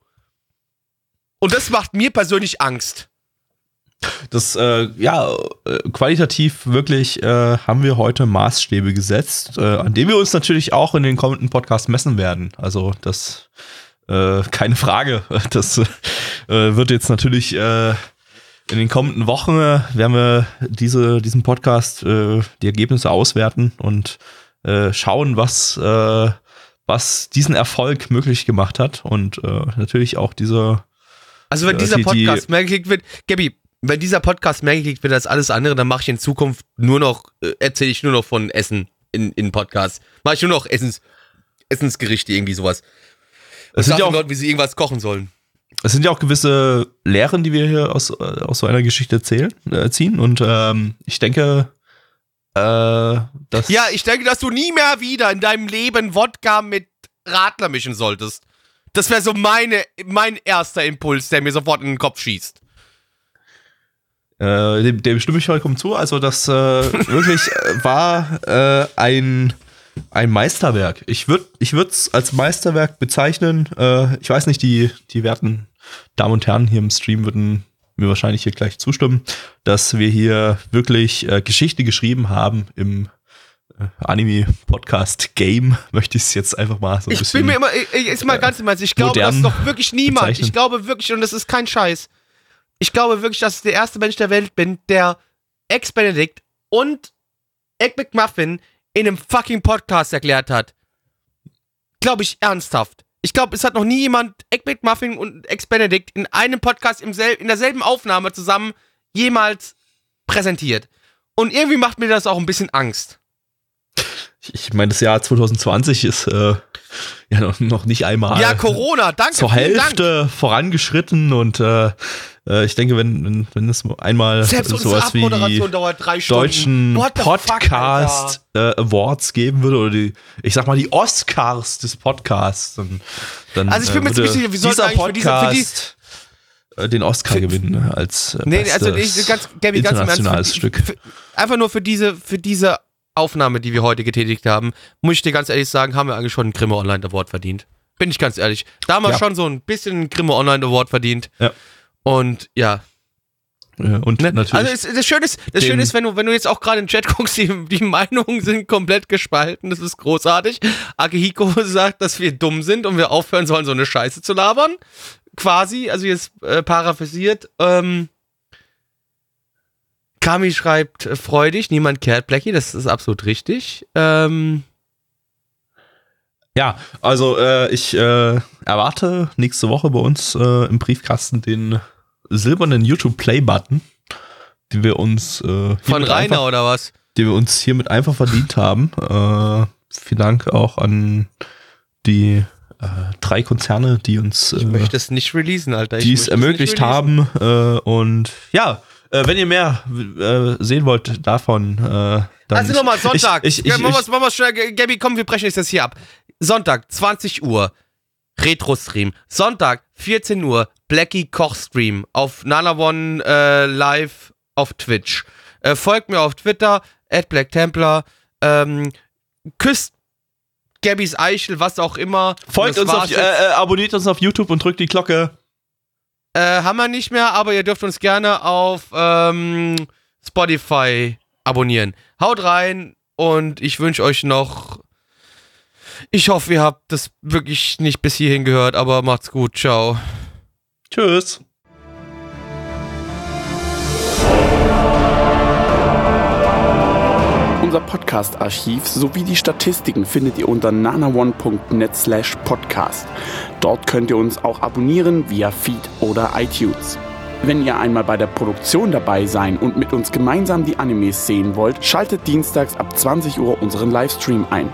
A: Und das macht mir persönlich Angst.
C: Das, äh, ja, äh, qualitativ wirklich äh, haben wir heute Maßstäbe gesetzt, äh, an denen wir uns natürlich auch in den kommenden Podcasts messen werden. Also das, äh, keine Frage. Das äh, wird jetzt natürlich äh, in den kommenden Wochen, äh, werden wir diese, diesen Podcast, äh, die Ergebnisse auswerten und äh, schauen, was, was diesen Erfolg möglich gemacht hat und natürlich auch diese
A: Also wenn dieser
C: die- die-
A: Podcast mehr geklickt wird, Gabby, wenn dieser Podcast mehr geklickt wird als alles andere, dann mache ich in Zukunft nur noch, äh, erzähle ich nur noch von Essen in, in Podcasts. Mache ich nur noch Essens, Essensgerichte, irgendwie sowas.
C: Es sind ja auch-
A: Leuten, wie sie irgendwas kochen sollen.
C: es sind ja auch gewisse Lehren, die wir hier aus, äh, aus so einer Geschichte erzählen, äh, ziehen. Und ähm, ich denke, äh, dass.
A: Ja, ich denke, dass du nie mehr wieder in deinem Leben Wodka mit Radler mischen solltest. Das wäre so meine, mein erster Impuls, der mir sofort in den Kopf schießt.
C: Äh, dem, dem stimme ich vollkommen zu. Also, das äh, wirklich äh, war äh, ein, ein Meisterwerk. Ich würde ich es als Meisterwerk bezeichnen. Äh, ich weiß nicht, die, die werten Damen und Herren hier im Stream würden mir wahrscheinlich hier gleich zustimmen, dass wir hier wirklich äh, Geschichte geschrieben haben im äh, Anime-Podcast-Game, möchte ich es jetzt einfach mal so ein
A: Ich
C: bisschen.
A: bin mir immer, ich, ich- ist mal ganz im Ernst, ich glaube, dass
C: modern
A: doch wirklich niemand,
C: bezeichnen.
A: ich glaube wirklich, und das ist kein Scheiß, ich glaube wirklich, dass ich der erste Mensch der Welt bin, der Ex-Benedict und Egg McMuffin in einem fucking Podcast erklärt hat. Glaube ich ernsthaft. Ich glaube, es hat noch nie jemand Egg McMuffin und Ex Benedict in einem Podcast im sel in derselben Aufnahme zusammen jemals präsentiert. Und irgendwie macht mir das auch ein bisschen Angst.
C: Ich meine, das Jahr 2020 ist äh, ja noch, noch nicht einmal
A: Ja, Corona, danke.
C: zur
A: vielen Dank.
C: Hälfte vorangeschritten und äh, äh, ich denke, wenn, wenn, wenn es einmal
A: Selbst
C: sowas wie die
A: dauert drei Stunden.
C: deutschen
A: the fuck,
C: Podcast äh, Awards geben würde oder die, ich sag mal, die Oscars des Podcasts, dann, dann
A: Also ich bin mir
C: äh,
A: ziemlich
C: würde
A: sicher, wir sollten
C: dieser
A: eigentlich für diese- für die-
C: Podcast äh, den Oscar gewinnen ne, als äh,
A: Nee, also ich, ganz, Gabby, ganz
C: internationales
A: für,
C: Stück.
A: Für, einfach nur für diese, für diese Aufnahme, die wir heute getätigt haben, muss ich dir ganz ehrlich sagen, haben wir eigentlich schon einen Grimme Online Award verdient. Bin ich ganz ehrlich. Da haben wir
C: Ja.
A: schon so ein bisschen einen Grimme Online Award verdient.
C: Ja.
A: Und ja.
C: Äh, und
A: Ne?
C: natürlich
A: Also es, das Schöne ist, das Schöne ist, wenn du, wenn du jetzt auch gerade in den Chat guckst, die, die Meinungen sind komplett gespalten. Das ist großartig. Akihiko sagt, dass wir dumm sind und wir aufhören sollen, so eine Scheiße zu labern. Quasi, also jetzt äh, paraphrasiert. Ähm, Kami schreibt äh, freudig, niemand kehrt Blackie, das ist absolut richtig. Ähm,
C: Ja, also äh, ich äh, erwarte nächste Woche bei uns im Briefkasten den silbernen YouTube Play Button, den wir uns äh,
A: von
C: hiermit
A: Rainer
C: einfach,
A: oder was?
C: den wir uns hiermit einfach verdient haben. Äh, vielen Dank auch an die äh, drei Konzerne, die uns
A: Ich
C: äh,
A: möchte es nicht releasen, Alter.
C: Die es ermöglicht haben. Äh, und ja, äh, wenn ihr mehr sehen wollt davon, dann
A: Also nochmal Sonntag.
C: Ich, ich,
A: Ja,
C: ich,
A: machen wir's- machen wir's schnell. G- Gabby, komm, wir brechen jetzt das hier ab. Sonntag, 20 Uhr, Retro-Stream. Sonntag, 14 Uhr, Blackie Koch-Stream auf Nana One äh, live auf Twitch. Äh, folgt mir auf Twitter, at Black Templar. Ähm, küsst Gabbys Eichel, was auch immer.
C: folgt uns auf, äh, äh, abonniert uns auf YouTube und drückt die Glocke.
A: Äh, haben wir nicht mehr, aber ihr dürft uns gerne auf ähm, Spotify abonnieren. Haut rein und ich wünsche euch noch. Ich hoffe, ihr habt das wirklich nicht bis hierhin gehört, aber macht's gut. Ciao.
C: Tschüss.
F: Unser Podcast-Archiv sowie die Statistiken findet ihr unter nanaone.net slash podcast. Dort könnt ihr uns auch abonnieren via Feed oder iTunes. Wenn ihr einmal bei der Produktion dabei sein und mit uns gemeinsam die Animes sehen wollt, schaltet dienstags ab 20 Uhr unseren Livestream ein.